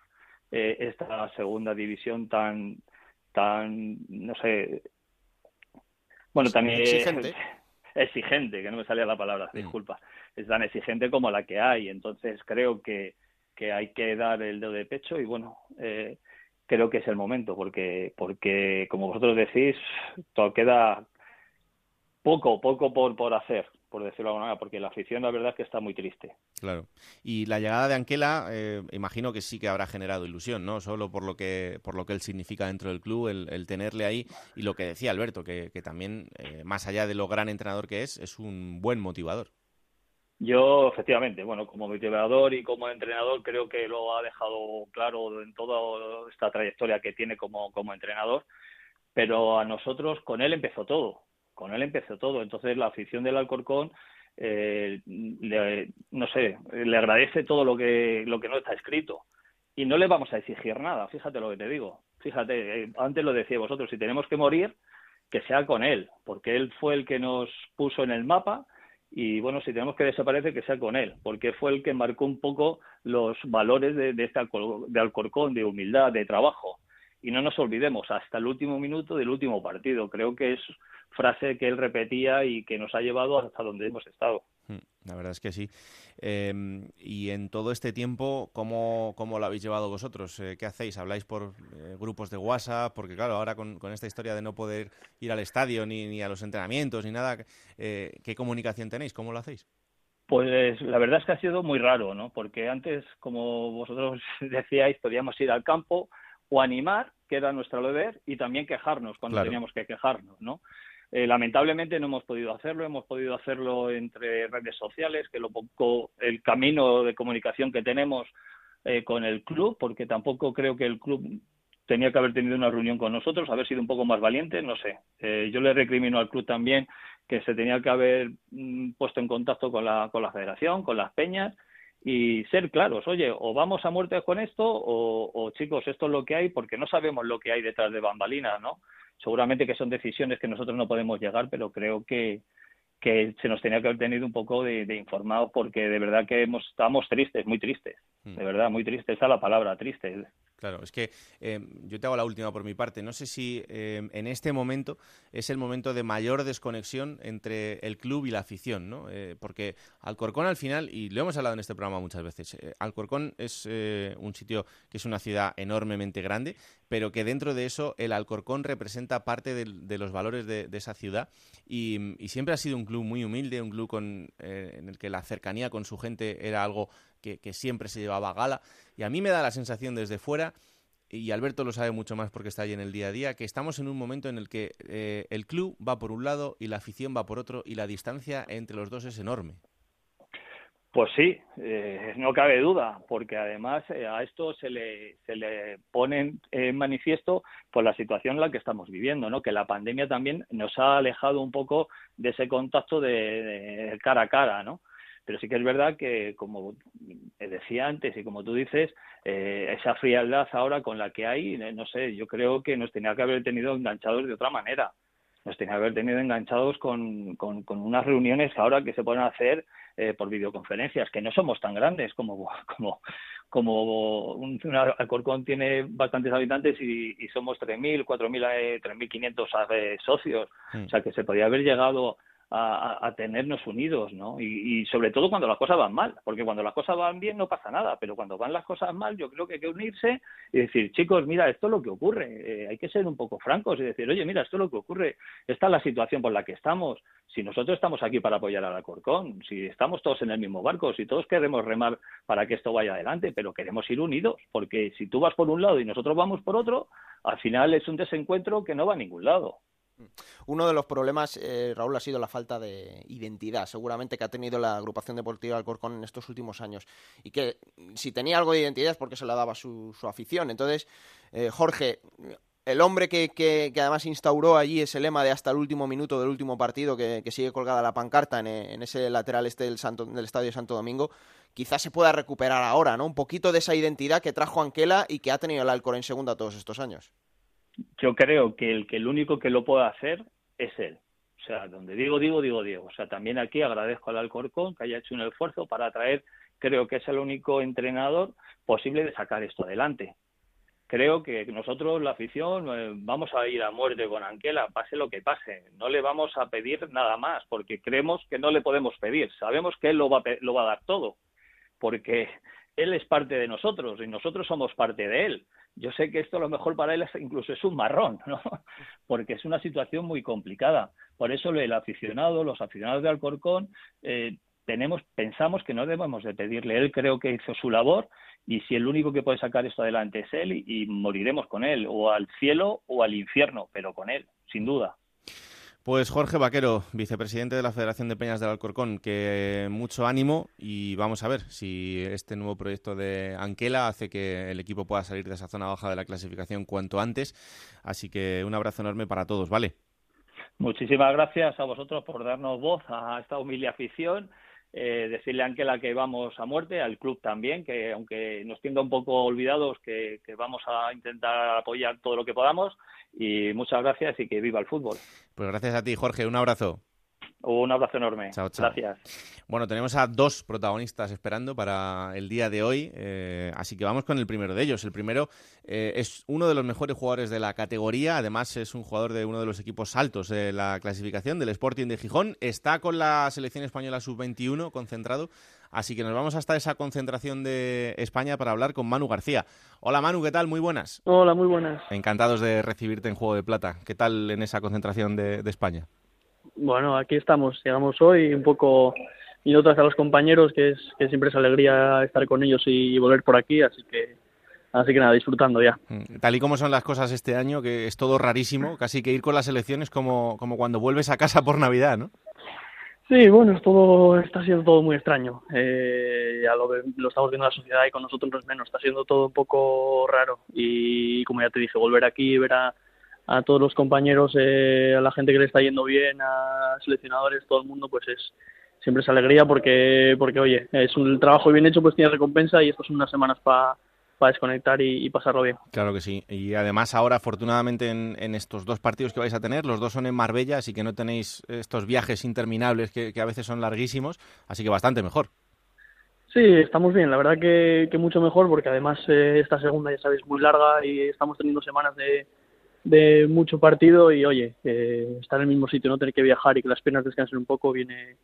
eh, esta segunda división tan, tan, no sé, bueno, tan exigente. exigente, que no me salía la palabra, mm. disculpa, es tan exigente como la que hay. Entonces creo que que hay que dar el dedo de pecho y bueno, eh, creo que es el momento porque, porque como vosotros decís, todo queda poco, poco por, por hacer, por decirlo de alguna manera, porque la afición la verdad es que está muy triste. Claro. Y la llegada de Anquela, eh, imagino que sí que habrá generado ilusión, ¿no? Solo por lo que, por lo que él significa dentro del club, el, tenerle ahí. Y lo que decía Alberto, que, que también, eh, más allá de lo gran entrenador que es, es un buen motivador. Yo, efectivamente, bueno, como motivador y como entrenador, creo que lo ha dejado claro en toda esta trayectoria que tiene como, como entrenador, pero a nosotros con él empezó todo, con él empezó todo. Entonces, la afición del Alcorcón, eh, no sé, le agradece todo lo que, lo que no está escrito y no le vamos a exigir nada, fíjate lo que te digo. Fíjate, eh, antes lo decía vosotros, si tenemos que morir, que sea con él, porque él fue el que nos puso en el mapa y bueno, si tenemos que desaparecer, que sea con él, porque fue el que marcó un poco los valores de, de este de Alcorcón, de humildad, de trabajo. Y no nos olvidemos, hasta el último minuto del último partido. Creo que es frase que él repetía y que nos ha llevado hasta donde hemos estado. La verdad es que sí. Em, y en todo este tiempo, ¿cómo, cómo lo habéis llevado vosotros? Eh, ¿Qué hacéis? ¿Habláis por eh, grupos de WhatsApp? Porque claro, ahora con, esta historia de no poder ir al estadio ni, ni a los entrenamientos ni nada, eh, ¿qué comunicación tenéis? ¿Cómo lo hacéis? Pues la verdad es que ha sido muy raro, ¿no? Porque antes, como vosotros [LAUGHS] decíais, podíamos ir al campo o animar, que era nuestro deber, y también quejarnos cuando teníamos que quejarnos, ¿no? Eh, lamentablemente no hemos podido hacerlo, hemos podido hacerlo entre redes sociales, que lo poco el camino de comunicación que tenemos eh, con el club, porque tampoco creo que el club tenía que haber tenido una reunión con nosotros, haber sido un poco más valiente, no sé. Eh, yo le recrimino al club también que se tenía que haber mm, puesto en contacto con la, con la federación, con las peñas, y ser claros, oye, o vamos a muerte con esto o, chicos, esto es lo que hay porque no sabemos lo que hay detrás de bambalinas, ¿no? Seguramente que son decisiones que nosotros no podemos llegar, pero creo que, que se nos tenía que haber tenido un poco de, de informado porque de verdad que hemos, estábamos tristes, muy tristes, de mm. verdad, muy tristes, esa es la palabra, triste. Claro, es que eh, yo te hago la última por mi parte. No sé si eh, en este momento es el momento de mayor desconexión entre el club y la afición, ¿no? Eh, porque Alcorcón al final, y lo hemos hablado en este programa muchas veces, Alcorcón es un sitio que es una ciudad enormemente grande, pero que dentro de eso el Alcorcón representa parte de, los valores de, esa ciudad y, siempre ha sido un club muy humilde, un club con, en el que la cercanía con su gente era algo que, siempre se llevaba a gala. Y a mí me da la sensación desde fuera, y Alberto lo sabe mucho más porque está ahí en el día a día, que estamos en un momento en el que eh, el club va por un lado y la afición va por otro y la distancia entre los dos es enorme. Pues sí, eh, no cabe duda, porque además eh, a esto se le, se le pone en manifiesto por la situación en la que estamos viviendo, ¿no? que la pandemia también nos ha alejado un poco de ese contacto de cara a cara, ¿no? Pero sí que es verdad que, como decía antes y como tú dices, eh, esa frialdad ahora con la que hay, eh, no sé, yo creo que nos tenía que haber tenido enganchados de otra manera. Nos tenía que haber tenido enganchados con, con, unas reuniones ahora que se pueden hacer eh, por videoconferencias, que no somos tan grandes como, [LAUGHS] como, como un, Alcorcón tiene bastantes habitantes y, y somos 3.000, 4.000, 3.500 socios. Mm. O sea, que se podía haber llegado a, tenernos unidos, ¿no? Y, sobre todo cuando las cosas van mal, porque cuando las cosas van bien no pasa nada, pero cuando van las cosas mal yo creo que hay que unirse y decir, chicos, mira, esto es lo que ocurre, eh, hay que ser un poco francos y decir, oye, mira, esto es lo que ocurre, esta es la situación por la que estamos, si nosotros estamos aquí para apoyar a la Corcón, si estamos todos en el mismo barco, si todos queremos remar para que esto vaya adelante, pero queremos ir unidos, porque si tú vas por un lado y nosotros vamos por otro, al final es un desencuentro que no va a ningún lado. Uno de los problemas, eh, Raúl, ha sido la falta de identidad, seguramente que ha tenido la agrupación deportiva Alcorcón en estos últimos años. Y que si tenía algo de identidad es porque se la daba su, afición. Entonces, eh, Jorge, el hombre que, que, además instauró allí ese lema de hasta el último minuto del último partido, que, sigue colgada la pancarta en, ese lateral este del, Santo, del Estadio Santo Domingo, quizás se pueda recuperar ahora, ¿no? Un poquito de esa identidad que trajo Anquela y que ha tenido el Alcor en segunda todos estos años yo creo que el, que el único que lo puede hacer es él. O sea, donde digo, digo, digo, digo. O sea, también aquí agradezco al Alcorcón que haya hecho un esfuerzo para traer, creo que es el único entrenador posible de sacar esto adelante. Creo que nosotros, la afición, eh, vamos a ir a muerte con Anquela, pase lo que pase. No le vamos a pedir nada más, porque creemos que no le podemos pedir. Sabemos que él lo va, lo va a dar todo, porque él es parte de nosotros y nosotros somos parte de él yo sé que esto a lo mejor para él incluso es un marrón, ¿no? [LAUGHS] Porque es una situación muy complicada. Por eso el aficionado, los aficionados de Alcorcón, eh, tenemos, pensamos que no debemos de pedirle. Él creo que hizo su labor y si el único que puede sacar esto adelante es él y moriremos con él, o al cielo o al infierno, pero con él, sin duda. Pues Jorge Vaquero, vicepresidente de la Federación de Peñas del Alcorcón, que mucho ánimo y vamos a ver si este nuevo proyecto de Anquela hace que el equipo pueda salir de esa zona baja de la clasificación cuanto antes. Así que un abrazo enorme para todos, ¿vale? Muchísimas gracias a vosotros por darnos voz a esta humilde afición eh, decirle a Anquela que vamos a muerte, al club también, que aunque nos tenga un poco olvidados, que, vamos a intentar apoyar todo lo que podamos. Y muchas gracias y que viva el fútbol. Pues gracias a ti, Jorge. Un abrazo. Un abrazo enorme. Chao, chao. Gracias. Bueno, tenemos a dos protagonistas esperando para el día de hoy, eh, así que vamos con el primero de ellos. El primero eh, es uno de los mejores jugadores de la categoría, además es un jugador de uno de los equipos altos de la clasificación del Sporting de Gijón. Está con la selección española sub-21 concentrado, así que nos vamos hasta esa concentración de España para hablar con Manu García. Hola Manu, ¿qué tal? Muy buenas. Hola, muy buenas. Encantados de recibirte en Juego de Plata. ¿Qué tal en esa concentración de España? Bueno, aquí estamos, llegamos hoy un poco y otras a los compañeros, que es que siempre es alegría estar con ellos y volver por aquí, así que así que nada, disfrutando ya. Mm, tal y como son las cosas este año, que es todo rarísimo, casi que ir con las elecciones como, como cuando vuelves a casa por Navidad, ¿no? Sí, bueno, es todo, está siendo todo muy extraño. Eh, ya lo, lo, estamos viendo en la sociedad y con nosotros no es menos. Está siendo todo un poco raro. Y como ya te dije, volver aquí, ver a, a todos los compañeros, eh, a la gente que le está yendo bien, a seleccionadores, todo el mundo, pues es, siempre es alegría porque, porque oye, es un trabajo bien hecho, pues tiene recompensa y estas son unas semanas para desconectar y, pasarlo bien. Claro que sí. Y además ahora, afortunadamente, en, estos dos partidos que vais a tener, los dos son en Marbella, así que no tenéis estos viajes interminables que, a veces son larguísimos, así que bastante mejor. Sí, estamos bien, la verdad que, mucho mejor porque además eh, esta segunda ya sabéis muy larga y estamos teniendo semanas de, de mucho partido y oye, eh, estar en el mismo sitio, no tener que viajar y que las piernas descansen un poco viene,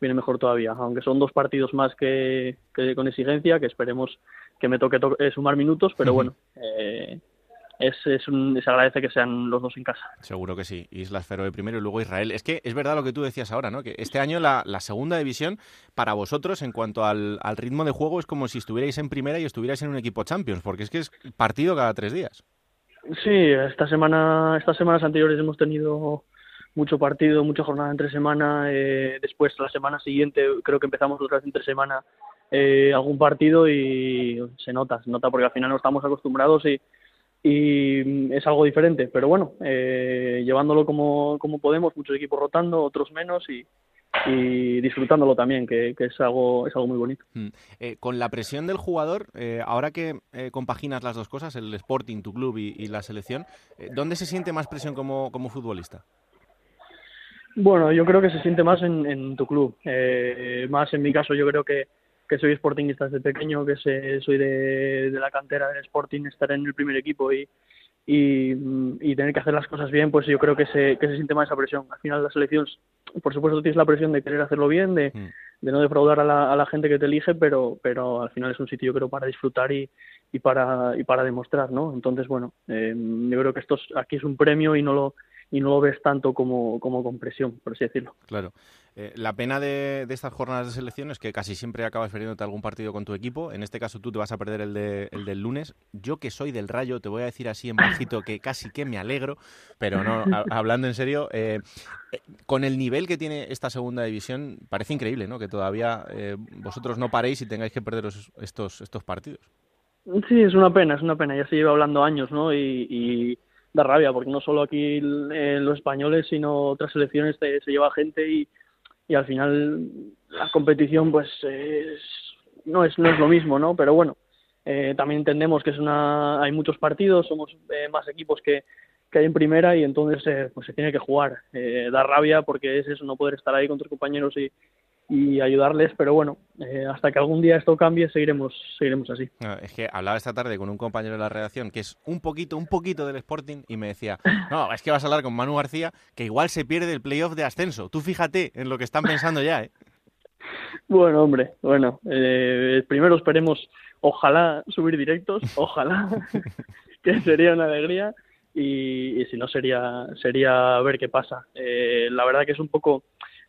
viene mejor todavía, aunque son dos partidos más que, con exigencia, que esperemos que me toque eh, sumar minutos, pero bueno, eh, es, es un, se agradece que sean los dos en casa. Seguro que sí, Islas Feroe primero y luego Israel. Es que es verdad lo que tú decías ahora, ¿no? Que este año la, la segunda división para vosotros en cuanto al, al, ritmo de juego es como si estuvierais en primera y estuvierais en un equipo Champions, porque es que es partido cada tres días. Sí, esta semana, estas semanas anteriores hemos tenido mucho partido, mucha jornada entre semana. Eh, después, la semana siguiente, creo que empezamos otra vez entre semana eh, algún partido y se nota, se nota porque al final no estamos acostumbrados y, y es algo diferente. Pero bueno, eh, llevándolo como, como podemos, muchos equipos rotando, otros menos y, y disfrutándolo también, que, es, algo, es algo muy bonito. Mm. Eh, con la presión del jugador, eh, ahora que eh, compaginas las dos cosas, el Sporting, tu club y, la selección, ¿dónde se siente más presión como, como futbolista? Bueno, yo creo que se siente más en, tu club. más en mi caso, yo creo que, que soy sportingista desde pequeño, que soy de, de, la cantera del Sporting, estar en el primer equipo y, y, tener que hacer las cosas bien, pues yo creo que se, que se siente más esa presión. Al final la selección, por supuesto tienes la presión de querer hacerlo bien, de, mm. de no defraudar a la, a la, gente que te elige, pero, pero al final es un sitio yo creo para disfrutar y, y para, y para demostrar, ¿no? Entonces, bueno, eh, yo creo que esto aquí es un premio y no lo y no lo ves tanto como, como con presión, por así decirlo. Claro. Eh, la pena de, estas jornadas de selección es que casi siempre acabas perdiéndote algún partido con tu equipo. En este caso tú te vas a perder el, de, el del lunes. Yo que soy del Rayo, te voy a decir así en bajito que casi que me alegro, pero no, hablando en serio, eh, eh, con el nivel que tiene esta segunda división, parece increíble, ¿no? Que todavía vosotros no paréis y tengáis que perderos estos, estos partidos. Sí, es una pena, es una pena. Ya se lleva hablando años, ¿no? y da rabia, porque no solo aquí eh, los españoles, sino otras selecciones se, lleva gente y, y, al final la competición pues no, es, no es lo mismo, ¿no? Pero bueno, eh, también entendemos que es una hay muchos partidos, somos eh, más equipos que, que hay en primera y entonces pues se tiene que jugar. da rabia porque es eso, no poder estar ahí con tus compañeros y, y ayudarles, pero bueno, eh, hasta que algún día esto cambie seguiremos seguiremos así. Es que hablaba esta tarde con un compañero de la redacción que es un poquito un poquito del Sporting y me decía, "No, es que vas a hablar con Manu García que igual se pierde el playoff de ascenso. Tú fíjate en lo que están pensando ya, ¿eh?" Bueno, hombre, bueno, eh, primero esperemos ojalá subir directos, ojalá [LAUGHS] que sería una alegría y, y, si no sería sería ver qué pasa. Eh, la verdad que es un poco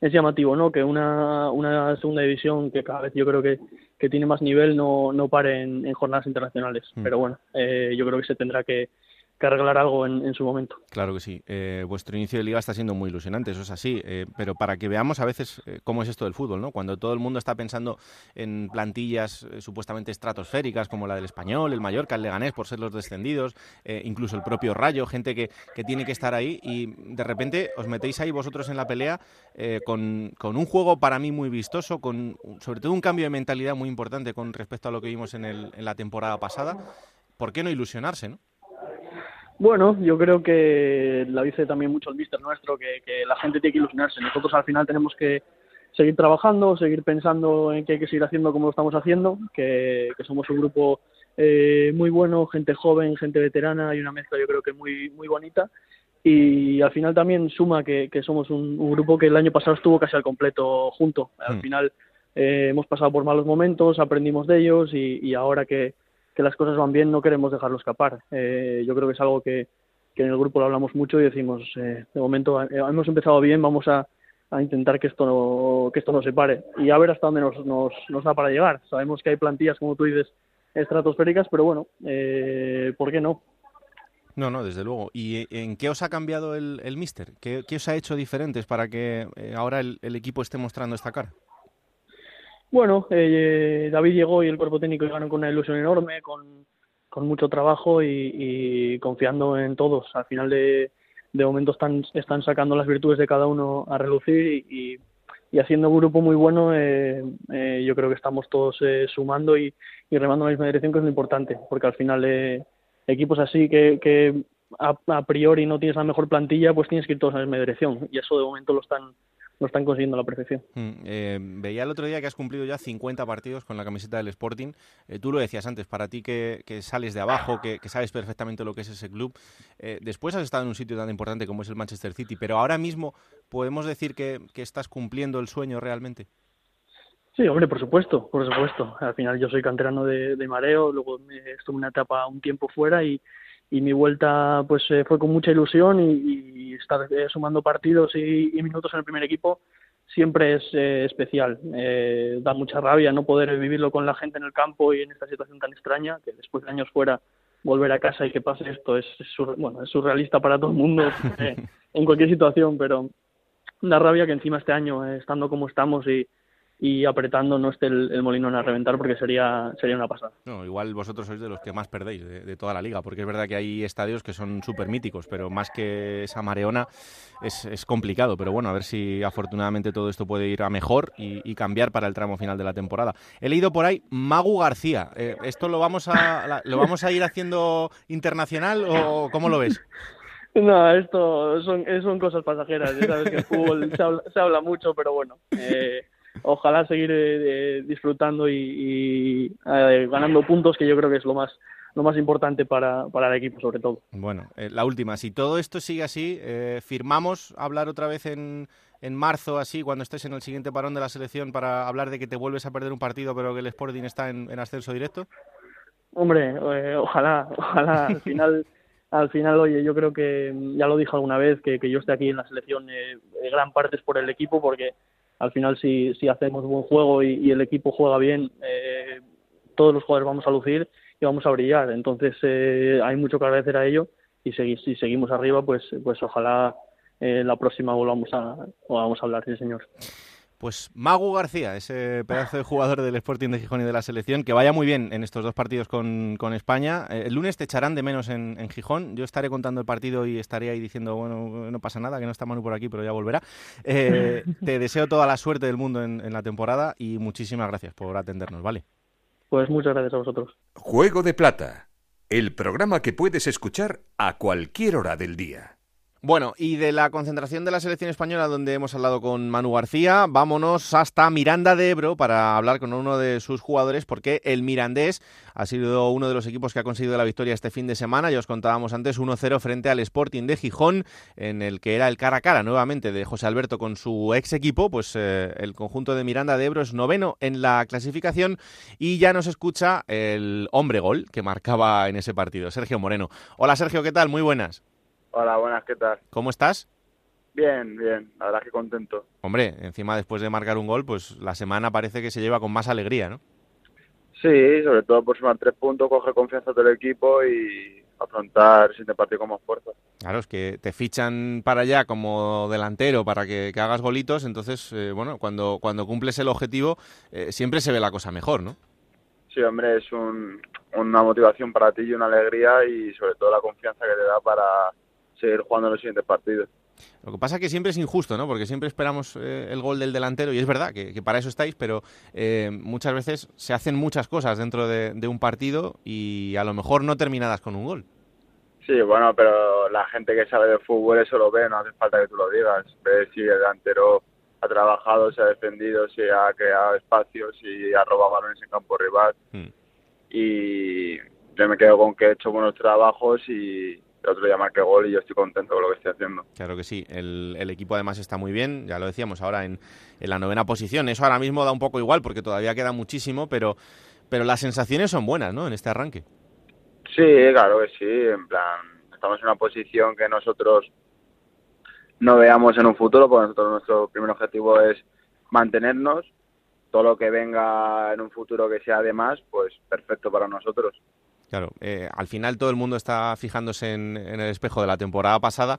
es llamativo, ¿no? Que una, una segunda división que cada vez yo creo que, que tiene más nivel no, no pare en, jornadas internacionales. Mm. Pero bueno, eh, yo creo que se tendrá que, que arreglar algo en, su momento. Claro que sí. Eh, vuestro inicio de liga está siendo muy ilusionante, eso es así. Eh, pero para que veamos a veces eh, cómo es esto del fútbol, ¿no? Cuando todo el mundo está pensando en plantillas supuestamente estratosféricas como la del Español, el Mallorca, el Leganés por ser los descendidos, incluso el propio Rayo, gente que, que, tiene que estar ahí y de repente os metéis ahí vosotros en la pelea con, con, un juego para mí muy vistoso, con sobre todo un cambio de mentalidad muy importante con respecto a lo que vimos en, el, en la temporada pasada. ¿Por qué no ilusionarse, no? Bueno, yo creo que la dice también mucho el mister nuestro, que, la gente tiene que ilusionarse. Nosotros al final tenemos que seguir trabajando, seguir pensando en que hay que seguir haciendo como lo estamos haciendo, que, somos un grupo eh, muy bueno, gente joven, gente veterana, hay una mezcla yo creo que muy, muy bonita. Y al final también suma que, somos un, grupo que el año pasado estuvo casi al completo junto. Al hmm. final eh, hemos pasado por malos momentos, aprendimos de ellos y ahora que, que las cosas van bien no queremos dejarlo escapar. Eh, yo creo que es algo que, en el grupo lo hablamos mucho y decimos, eh, de momento eh, hemos empezado bien, vamos a, intentar que esto no que esto no se pare y a ver hasta dónde nos, nos, da para llegar. Sabemos que hay plantillas, como tú dices, estratosféricas, pero bueno, ¿por qué no? No, no, desde luego. ¿Y en qué os ha cambiado el, el Mister? ¿Qué, os ha hecho diferentes para que ahora el, el equipo esté mostrando esta cara? Bueno, eh, David llegó y el cuerpo técnico llegaron con una ilusión enorme, con, con mucho trabajo y, confiando en todos. Al final de, de momento están, están sacando las virtudes de cada uno a relucir y, y haciendo un grupo muy bueno, eh, eh, yo creo que estamos todos eh, sumando y, y, remando en la misma dirección, que es lo importante, porque al final equipos así que, que a, a, priori no tienes la mejor plantilla, pues tienes que ir todos en la misma dirección y eso de momento lo están lo están consiguiendo a la perfección. Mm, eh, veía el otro día que has cumplido ya 50 partidos con la camiseta del Sporting. Eh, tú lo decías antes, para ti que, sales de abajo, que, sabes perfectamente lo que es ese club, eh, después has estado en un sitio tan importante como es el Manchester City, pero ahora mismo podemos decir que, estás cumpliendo el sueño realmente. Sí, hombre, por supuesto, por supuesto. Al final yo soy canterano de, de Mareo, luego estuve una etapa un tiempo fuera y, y mi vuelta pues eh, fue con mucha ilusión y, estar eh, sumando partidos y, minutos en el primer equipo siempre es eh, especial. da mucha rabia no poder vivirlo con la gente en el campo y en esta situación tan extraña, que después de años fuera volver a casa y que pase esto es, bueno, es surrealista para todo el mundo [LAUGHS] en cualquier situación, pero da rabia que encima este año, estando como estamos y, y apretando no esté el, molino a reventar porque sería sería una pasada. No, igual vosotros sois de los que más perdéis de, toda la liga, porque es verdad que hay estadios que son súper míticos, pero más que esa mareona es, es, complicado. Pero bueno, a ver si afortunadamente todo esto puede ir a mejor y, cambiar para el tramo final de la temporada. He leído por ahí Magu García. Eh, ¿Esto lo vamos, a, lo vamos a ir haciendo internacional o cómo lo ves? [LAUGHS] No, esto son, son cosas pasajeras. Ya sabes que el fútbol se habla, se habla mucho, pero bueno. Eh, ojalá seguir eh, disfrutando y, eh, ganando puntos, que yo creo que es lo más lo más importante para, para el equipo, sobre todo. Bueno, eh, la última, si todo esto sigue así, ¿firmamos hablar otra vez en, en marzo, así, cuando estés en el siguiente parón de la selección, para hablar de que te vuelves a perder un partido, pero que el Sporting está en, ascenso directo? Hombre, ojalá, ojalá, [LAUGHS] al final... al final, oye, yo creo que ya lo dije alguna vez, que, que yo esté aquí en la selección, gran parte es por el equipo, porque al final si, si hacemos buen juego y, el equipo juega bien, eh, todos los jugadores vamos a lucir y vamos a brillar. Entonces eh, hay mucho que agradecer a ello y si seguimos arriba, pues, pues ojalá eh, la próxima volvamos a, volvamos a hablar, sí señor. Pues Magu García, ese pedazo de jugador del Sporting de Gijón y de la selección, que vaya muy bien en estos dos partidos con, España. Eh, el lunes te echarán de menos en, Gijón. Yo estaré contando el partido y estaré ahí diciendo, bueno, no pasa nada, que no está Manu por aquí, pero ya volverá. Eh, [LAUGHS] te deseo toda la suerte del mundo en, en la temporada y muchísimas gracias por atendernos, ¿vale? Pues muchas gracias a vosotros. Juego de Plata, el programa que puedes escuchar a cualquier hora del día. Bueno, y de la concentración de la selección española, donde hemos hablado con Manu García, vámonos hasta Miranda de Ebro para hablar con uno de sus jugadores, porque el Mirandés ha sido uno de los equipos que ha conseguido la victoria este fin de semana. Ya os contábamos antes 1-0 frente al Sporting de Gijón, en el que era el cara a cara nuevamente de José Alberto con su ex equipo. Pues eh, el conjunto de Miranda de Ebro es noveno en la clasificación y ya nos escucha el hombre gol que marcaba en ese partido, Sergio Moreno. Hola Sergio, ¿qué tal? Muy buenas. Hola, buenas, ¿qué tal? ¿Cómo estás? Bien, bien, la verdad que contento. Hombre, encima después de marcar un gol, pues la semana parece que se lleva con más alegría, ¿no? Sí, sobre todo por sumar tres puntos, coge confianza del equipo y afrontar siguiente partido con más fuerza. Claro, es que te fichan para allá como delantero para que, hagas golitos, entonces, eh, bueno, cuando, cuando cumples el objetivo eh, siempre se ve la cosa mejor, ¿no? Sí, hombre, es una motivación para ti y una alegría y sobre todo la confianza que te da para seguir jugando los siguientes partidos. Lo que pasa es que siempre es injusto, ¿no? Porque siempre esperamos eh, el gol del delantero y es verdad que, para eso estáis, pero eh, muchas veces se hacen muchas cosas dentro de, un partido y a lo mejor no terminadas con un gol. Sí, bueno, pero la gente que sabe de fútbol eso lo ve, no hace falta que tú lo digas. Ve si el delantero ha trabajado, se ha defendido, si ha creado espacios, si ha robado balones en campo rival. Hmm. Y yo me quedo con que he hecho buenos trabajos y, otro día marqué gol y yo estoy contento con lo que estoy haciendo. Claro que sí, el, equipo además está muy bien, ya lo decíamos ahora en, la novena posición, eso ahora mismo da un poco igual porque todavía queda muchísimo, pero, pero las sensaciones son buenas, ¿no? En este arranque. Sí, claro que sí, en plan, estamos en una posición que nosotros no veamos en un futuro, porque nosotros nuestro primer objetivo es mantenernos, todo lo que venga en un futuro que sea de más, pues perfecto para nosotros. Claro, eh, al final todo el mundo está fijándose en, el espejo de la temporada pasada,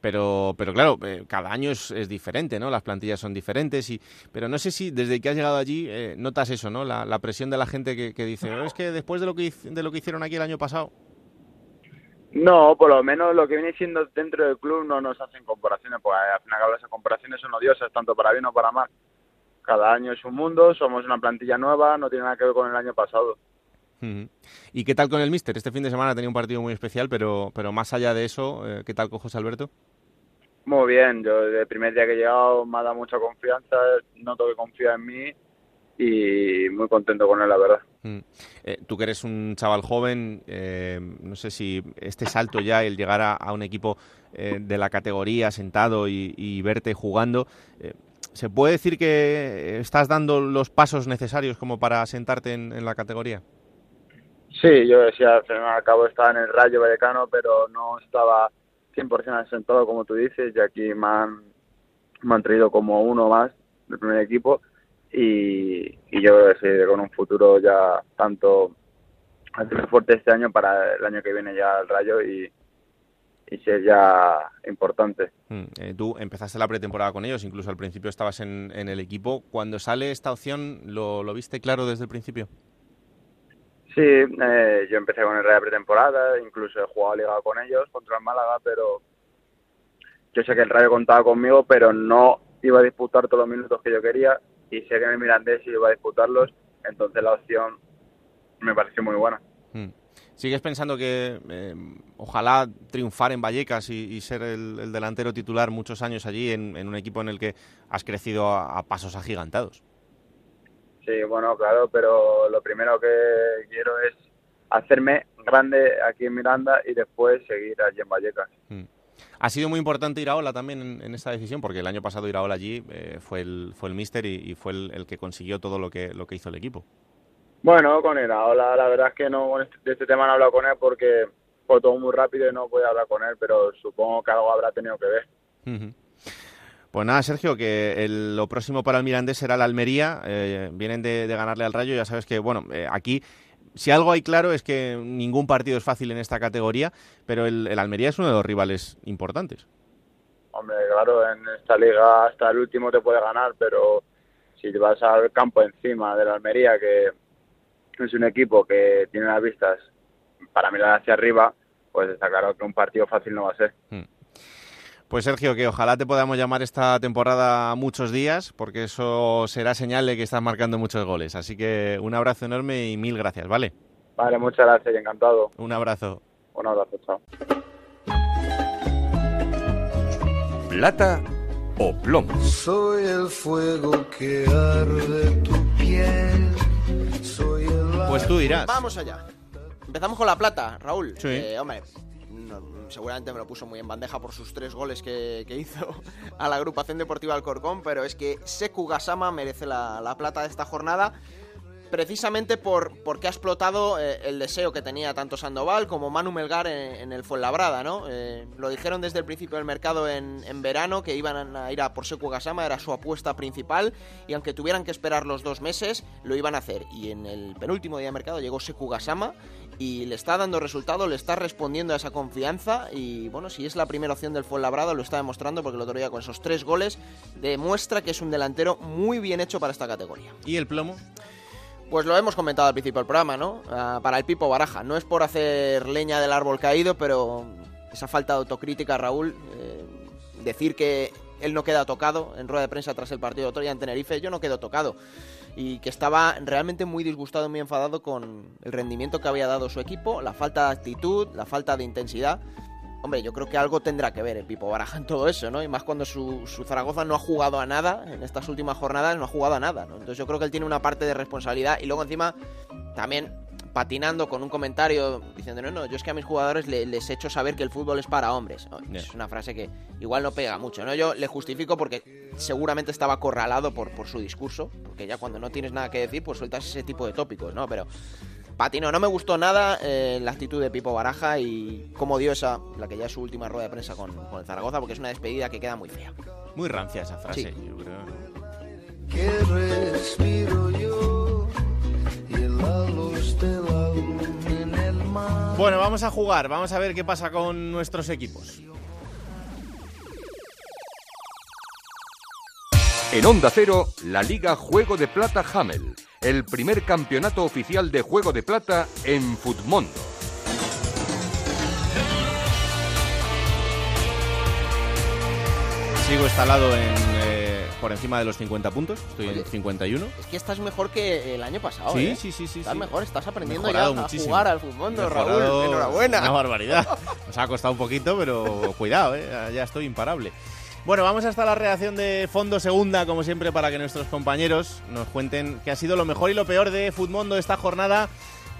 pero, pero claro, eh, cada año es, diferente, ¿no? Las plantillas son diferentes, y, pero no sé si desde que has llegado allí eh, notas eso, ¿no? La, presión de la gente que, dice, es que después de lo que, de lo que hicieron aquí el año pasado. No, por lo menos lo que viene siendo dentro del club no nos hacen comparaciones, porque al final esas comparaciones son odiosas, tanto para bien o para mal. cada año es un mundo, somos una plantilla nueva, no tiene nada que ver con el año pasado. ¿Y qué tal con el Mister? Este fin de semana tenía un partido muy especial, pero, pero más allá de eso, eh, ¿qué tal con José Alberto? Muy bien, yo desde el primer día que he llegado me ha dado mucha confianza, noto que confía en mí y muy contento con él, la verdad. Mm. Eh, tú que eres un chaval joven, eh, no sé si este salto ya, el llegar a, un equipo eh, de la categoría sentado y, verte jugando, ¿se puede decir que estás dando los pasos necesarios como para sentarte en, la categoría? Sí, yo decía, al fin y al cabo estaba en el Rayo Vallecano, pero no estaba 100% asentado como tú dices, y aquí me han, me traído como uno más del primer equipo y, yo creo que sí, con un futuro ya tanto fuerte este año para el año que viene ya el Rayo y, y ser ya importante. Mm, eh, tú empezaste la pretemporada con ellos, incluso al principio estabas en, el equipo. Cuando sale esta opción, ¿lo, ¿lo, viste claro desde el principio? Sí, eh, yo empecé con el Rayo pretemporada, incluso he jugado liga con ellos contra el Málaga, pero yo sé que el Rayo contaba conmigo, pero no iba a disputar todos los minutos que yo quería y sé que en el Mirandés iba a disputarlos, entonces la opción me pareció muy buena. Mm. ¿Sigues pensando que eh, ojalá triunfar en Vallecas y, ser el, delantero titular muchos años allí en, un equipo en el que has crecido a, pasos agigantados? Sí, bueno, claro, pero lo primero que quiero es hacerme grande aquí en Miranda y después seguir allí en Vallecas. Mm. Ha sido muy importante Iraola también en, esta decisión, porque el año pasado Iraola allí eh, fue el fue el míster y, fue el, que consiguió todo lo que lo que hizo el equipo. Bueno, con Iraola la verdad es que no este, de este tema no he hablado con él porque fue todo muy rápido y no pude hablar con él, pero supongo que algo habrá tenido que ver. Pues nada, Sergio, que lo próximo para el Mirandés será la Almería. Eh, vienen de, ganarle al Rayo. Ya sabes que, bueno, eh, aquí si algo hay claro es que ningún partido es fácil en esta categoría, pero el, Almería es uno de los rivales importantes. Hombre, claro, en esta liga hasta el último te puede ganar, pero si te vas al campo encima de la Almería, que es un equipo que tiene las vistas para mirar hacia arriba, pues está claro que un partido fácil no va a ser. Hmm. Pues Sergio, que ojalá te podamos llamar esta temporada muchos días, porque eso será señal de que estás marcando muchos goles. Así que un abrazo enorme y mil gracias, ¿vale? Vale, muchas gracias y encantado. Un abrazo. Un abrazo, chao. Plata o plomo. Soy el fuego que arde tu piel. Pues tú dirás. Vamos allá. Empezamos con la plata, Raúl. Sí. Eh, hombre, seguramente me lo puso muy en bandeja por sus tres goles que, hizo [LAUGHS] a la agrupación deportiva Alcorcón, pero es que Seku Gasama merece la, plata de esta jornada precisamente por porque ha explotado eh, el deseo que tenía tanto Sandoval como Manu Melgar en, el Fuenlabrada, ¿no? Eh, lo dijeron desde el principio del mercado en, verano que iban a ir a por Seku Gasama, era su apuesta principal y aunque tuvieran que esperar los dos meses, lo iban a hacer. Y en el penúltimo día de mercado llegó Seku Gasama y le está dando resultado, le está respondiendo a esa confianza y bueno, si es la primera opción del Fuenlabrada lo está demostrando porque el otro día con esos tres goles demuestra que es un delantero muy bien hecho para esta categoría. ¿Y el plomo? Pues lo hemos comentado al principio del programa, ¿no? Ah, para el Pipo Baraja. No es por hacer leña del árbol caído, pero esa falta de autocrítica, Raúl, eh, decir que él no queda tocado en rueda de prensa tras el partido de otro día en Tenerife, yo no quedo tocado y que estaba realmente muy disgustado muy enfadado con el rendimiento que había dado su equipo, la falta de actitud, la falta de intensidad. Hombre, yo creo que algo tendrá que ver el Pipo Baraja en todo eso, ¿no? Y más cuando su, su Zaragoza no ha jugado a nada, en estas últimas jornadas no ha jugado a nada, ¿no? Entonces yo creo que él tiene una parte de responsabilidad y luego encima también patinando con un comentario diciendo, no, no, yo es que a mis jugadores les he hecho saber que el fútbol es para hombres. Es una frase que igual no pega mucho, ¿no? Yo le justifico porque seguramente estaba acorralado por, por su discurso, porque ya cuando no tienes nada que decir, pues sueltas ese tipo de tópicos, ¿no? Pero patino, no me gustó nada eh, la actitud de Pipo Baraja y cómo dio esa, la que ya es su última rueda de prensa con, con el Zaragoza, porque es una despedida que queda muy fea. Muy rancia esa frase, yo creo. respiro yo bueno, vamos a jugar, vamos a ver qué pasa con nuestros equipos. En Onda Cero, la Liga Juego de Plata Hamel, el primer campeonato oficial de Juego de Plata en Futmundo. Sigo instalado en por encima de los 50 puntos, estoy en 51. Es que estás mejor que el año pasado. Sí, ¿eh? sí, sí, sí. Estás sí. mejor, estás aprendiendo Mejorado ya muchísimo. a jugar al fútbol, Raúl. Enhorabuena. Una barbaridad. [LAUGHS] Nos ha costado un poquito, pero cuidado, ¿eh? ya estoy imparable. Bueno, vamos hasta la reacción de Fondo Segunda, como siempre, para que nuestros compañeros nos cuenten qué ha sido lo mejor y lo peor de Futmundo esta jornada.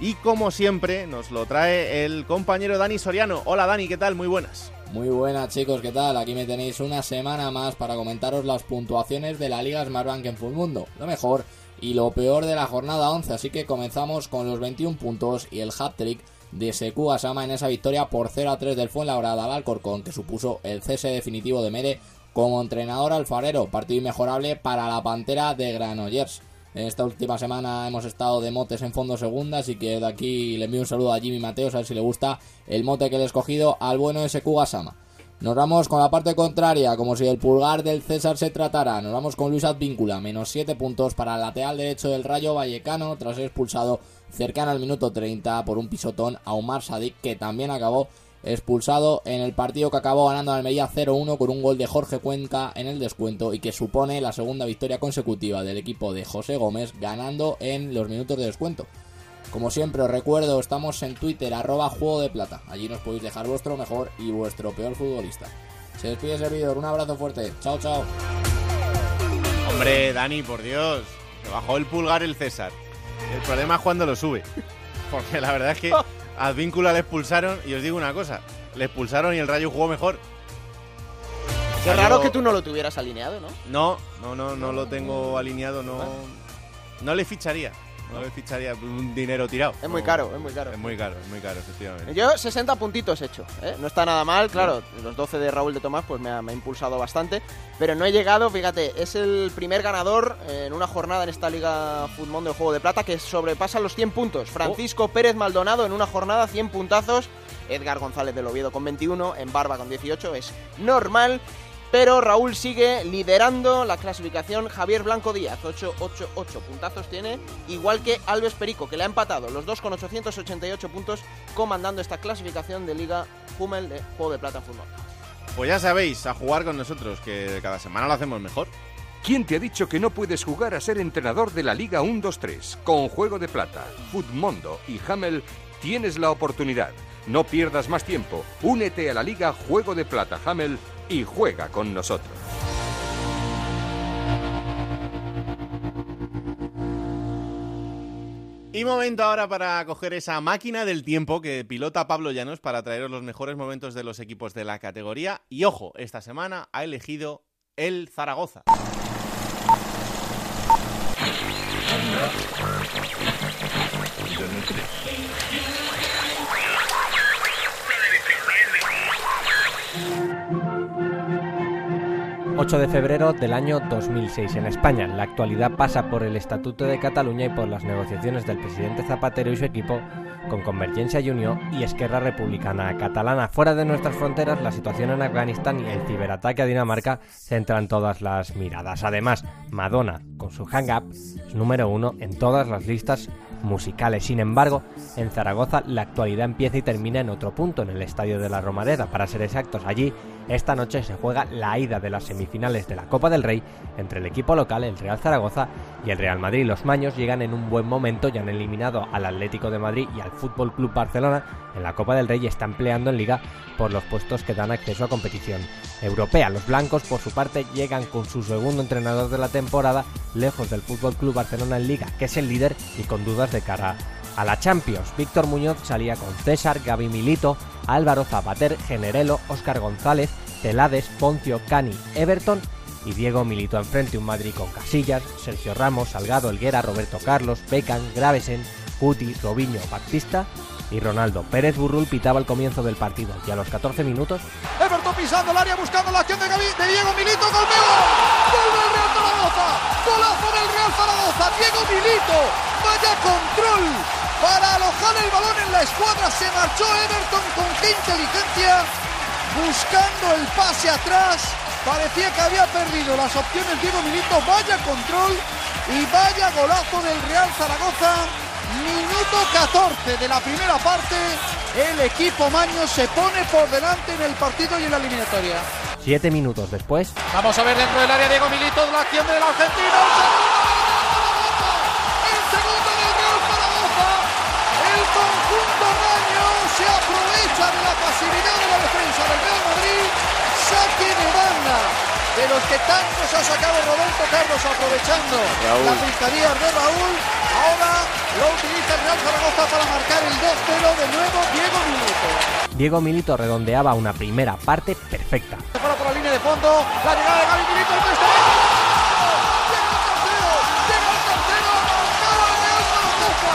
Y como siempre, nos lo trae el compañero Dani Soriano. Hola Dani, ¿qué tal? Muy buenas. Muy buenas chicos, ¿qué tal? Aquí me tenéis una semana más para comentaros las puntuaciones de la Liga Smartbank en Fullmundo. Lo mejor y lo peor de la jornada 11, así que comenzamos con los 21 puntos y el hat-trick de Seku Asama en esa victoria por 0 a 3 del Fuenlabrada al Alcorcón, que supuso el cese definitivo de Mere como entrenador alfarero, partido inmejorable para la Pantera de Granollers. En esta última semana hemos estado de motes en fondo segunda, así que de aquí le envío un saludo a Jimmy Mateos, a ver si le gusta el mote que le he escogido al bueno SQ Gasama. Nos vamos con la parte contraria, como si el pulgar del César se tratara. Nos vamos con Luis Advíncula, menos 7 puntos para el lateral derecho del Rayo Vallecano, tras ser expulsado cercano al minuto 30 por un pisotón a Omar Sadik, que también acabó expulsado en el partido que acabó ganando Almería 0-1 con un gol de Jorge Cuenca en el descuento y que supone la segunda victoria consecutiva del equipo de José Gómez ganando en los minutos de descuento. Como siempre os recuerdo, estamos en Twitter arroba juego de plata. Allí nos podéis dejar vuestro mejor y vuestro peor futbolista. Se despide el servidor, un abrazo fuerte. Chao, chao. Hombre, Dani, por Dios. Se bajó el pulgar el César. El problema es cuando lo sube. [LAUGHS] Porque la verdad es que [LAUGHS] a Advíncula le expulsaron y os digo una cosa. Le expulsaron y el Rayo jugó mejor. Qué Salió- raro que tú no lo tuvieras alineado, ¿no? No, no, no, no lo tengo alineado, no. No le ficharía. No le ficharía un dinero tirado. Es muy caro, es muy caro. Es muy caro, es muy caro, efectivamente. Yo 60 puntitos he hecho, ¿eh? no está nada mal, claro, los 12 de Raúl de Tomás pues me ha, me ha impulsado bastante, pero no he llegado, fíjate, es el primer ganador en una jornada en esta Liga Fútbol de Juego de Plata que sobrepasa los 100 puntos. Francisco Pérez Maldonado en una jornada 100 puntazos, Edgar González del Oviedo con 21, en Barba con 18, es normal. Pero Raúl sigue liderando la clasificación. Javier Blanco Díaz, 8, 8, 8 puntazos tiene. Igual que Alves Perico, que le ha empatado. Los dos con 888 puntos, comandando esta clasificación de Liga Hummel de Juego de Plata en Fútbol. Pues ya sabéis, a jugar con nosotros, que cada semana lo hacemos mejor. ¿Quién te ha dicho que no puedes jugar a ser entrenador de la Liga 1-2-3? Con Juego de Plata, Futmundo y Hamel tienes la oportunidad. No pierdas más tiempo. Únete a la Liga Juego de Plata Hamel y juega con nosotros. Y momento ahora para coger esa máquina del tiempo que pilota Pablo Llanos para traeros los mejores momentos de los equipos de la categoría. Y ojo, esta semana ha elegido el Zaragoza. 8 de febrero del año 2006 en España. La actualidad pasa por el Estatuto de Cataluña y por las negociaciones del presidente Zapatero y su equipo con Convergencia y y Esquerra Republicana Catalana. Fuera de nuestras fronteras, la situación en Afganistán y el ciberataque a Dinamarca centran todas las miradas. Además, Madonna, con su Hang Up, es número uno en todas las listas musicales. Sin embargo, en Zaragoza la actualidad empieza y termina en otro punto, en el Estadio de la Romareda, para ser exactos. Allí, esta noche se juega la ida de las semifinales de la Copa del Rey entre el equipo local, el Real Zaragoza, y el Real Madrid. Los maños llegan en un buen momento, ya han eliminado al Atlético de Madrid y al Fútbol Club Barcelona en la Copa del Rey y están peleando en liga por los puestos que dan acceso a competición europea. Los blancos, por su parte, llegan con su segundo entrenador de la temporada, lejos del Fútbol Club Barcelona en liga, que es el líder y con dudas de cara a la Champions. Víctor Muñoz salía con César, Gaby Milito, Álvaro Zapater, Generelo, Óscar González, Celades, Poncio, Cani, Everton y Diego Milito enfrente. Un Madrid con Casillas, Sergio Ramos, Salgado, Helguera, Roberto Carlos, Beckham, Gravesen, Cuti, Robinho, Baptista y Ronaldo. Pérez Burrul pitaba el comienzo del partido y a los 14 minutos Everton pisando el área buscando la acción de, Gavi, de Diego Milito. ¡Gol! ¡Gol del Real Zaragoza! ¡Golazo del Real Zaragoza! Diego Milito. ¡Vaya control! Para alojar el balón en la escuadra se marchó Everton con qué inteligencia. Buscando el pase atrás. Parecía que había perdido las opciones Diego Milito. Vaya control y vaya golazo del Real Zaragoza. Minuto 14 de la primera parte. El equipo Maño se pone por delante en el partido y en la eliminatoria. Siete minutos después. Vamos a ver dentro del área Diego Milito, la acción del argentino. El segundo del Real Zaragoza. El conjunto raño se aprovecha de la pasividad de la defensa del Real Madrid. Saque de banda de los que tanto se ha sacado Roberto Carlos aprovechando Raúl. las picadillas de Raúl. Ahora lo utiliza el Real Zaragoza para marcar el 2-0 de nuevo Diego Milito. Diego Milito redondeaba una primera parte perfecta. Se para por la línea de fondo. La llegada de Gaby Milito. El tercero. Llega el tercero. Llega el tercero. El Real Zaragoza.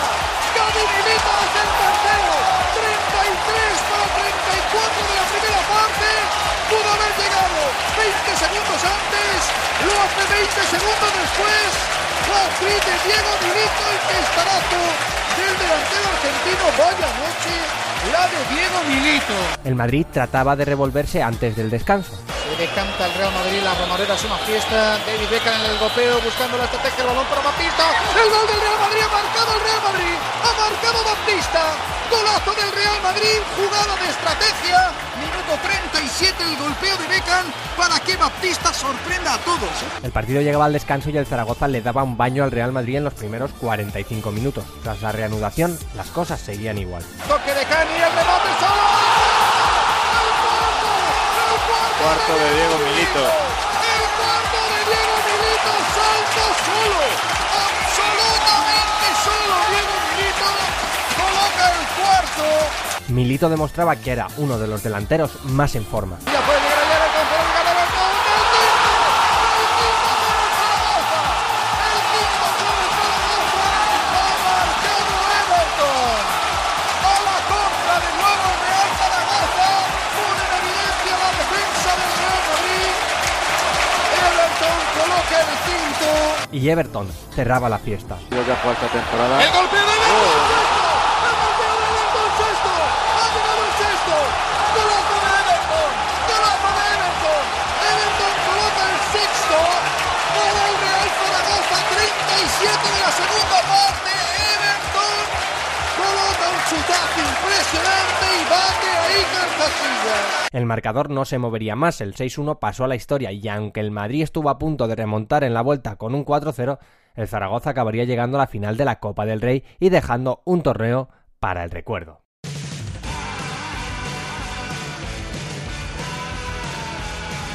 Gaby Milito es el tercero. 33 para 34 de la primera parte. Pudo haber llegado 20 segundos antes. Lo hace 20 segundos después. El Madrid trataba de revolverse antes del descanso. Se decanta el Real Madrid, la Romareda es una fiesta. David Beckham en el golpeo, buscando la estrategia, el balón para Baptista. El gol del Real Madrid, ha marcado el Real Madrid. Ha marcado Baptista. Golazo del Real Madrid, jugada de estrategia. Minuto 37, el golpeo de Beckham para que Baptista sorprenda a todos. ¿eh? El partido llegaba al descanso y el Zaragoza le daba un baño al Real Madrid en los primeros 45 minutos. Tras la reanudación, las cosas seguían igual. Toque de Cani, el remate solo. Cuarto de Diego Milito. El cuarto de Diego Milito, salto solo, absolutamente solo Diego Milito, coloca el cuarto. Milito demostraba que era uno de los delanteros más en forma. Ya puede Y Everton cerraba la fiesta. Esta temporada. El golpeo de Everton, El marcador no se movería más, el 6-1 pasó a la historia y aunque el Madrid estuvo a punto de remontar en la vuelta con un 4-0, el Zaragoza acabaría llegando a la final de la Copa del Rey y dejando un torneo para el recuerdo.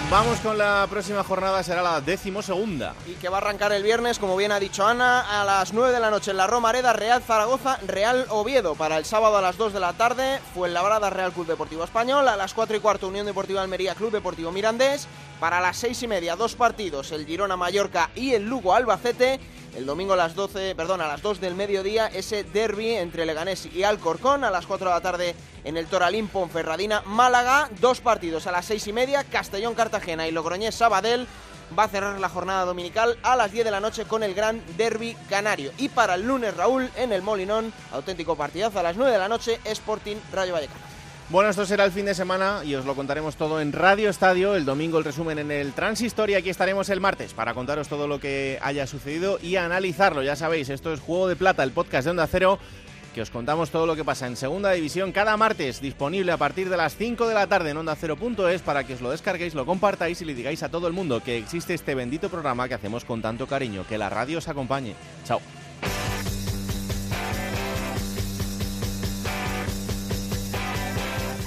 Vamos con la próxima jornada, será la decimosegunda. Y que va a arrancar el viernes, como bien ha dicho Ana, a las 9 de la noche en la Romareda, Real Zaragoza, Real Oviedo. Para el sábado a las 2 de la tarde, Fuenlabrada, Real Club Deportivo Español. A las 4 y cuarto, Unión Deportiva Almería, Club Deportivo Mirandés. Para las 6 y media, dos partidos, el Girona Mallorca y el Lugo Albacete. El domingo a las 12, perdón, a las 2 del mediodía, ese derby entre Leganés y Alcorcón. A las 4 de la tarde en el Toralín Ponferradina Málaga. Dos partidos a las 6 y media, Castellón Cartagena y Logroñés Sabadell. Va a cerrar la jornada dominical a las 10 de la noche con el gran derby canario. Y para el lunes, Raúl, en el Molinón, auténtico partidazo a las 9 de la noche, Sporting Rayo Vallecano. Bueno, esto será el fin de semana y os lo contaremos todo en Radio Estadio. El domingo el resumen en el Transistor y aquí estaremos el martes para contaros todo lo que haya sucedido y analizarlo. Ya sabéis, esto es Juego de Plata, el podcast de Onda Cero, que os contamos todo lo que pasa en Segunda División cada martes, disponible a partir de las 5 de la tarde en Onda Cero.es para que os lo descarguéis, lo compartáis y le digáis a todo el mundo que existe este bendito programa que hacemos con tanto cariño. Que la radio os acompañe. Chao.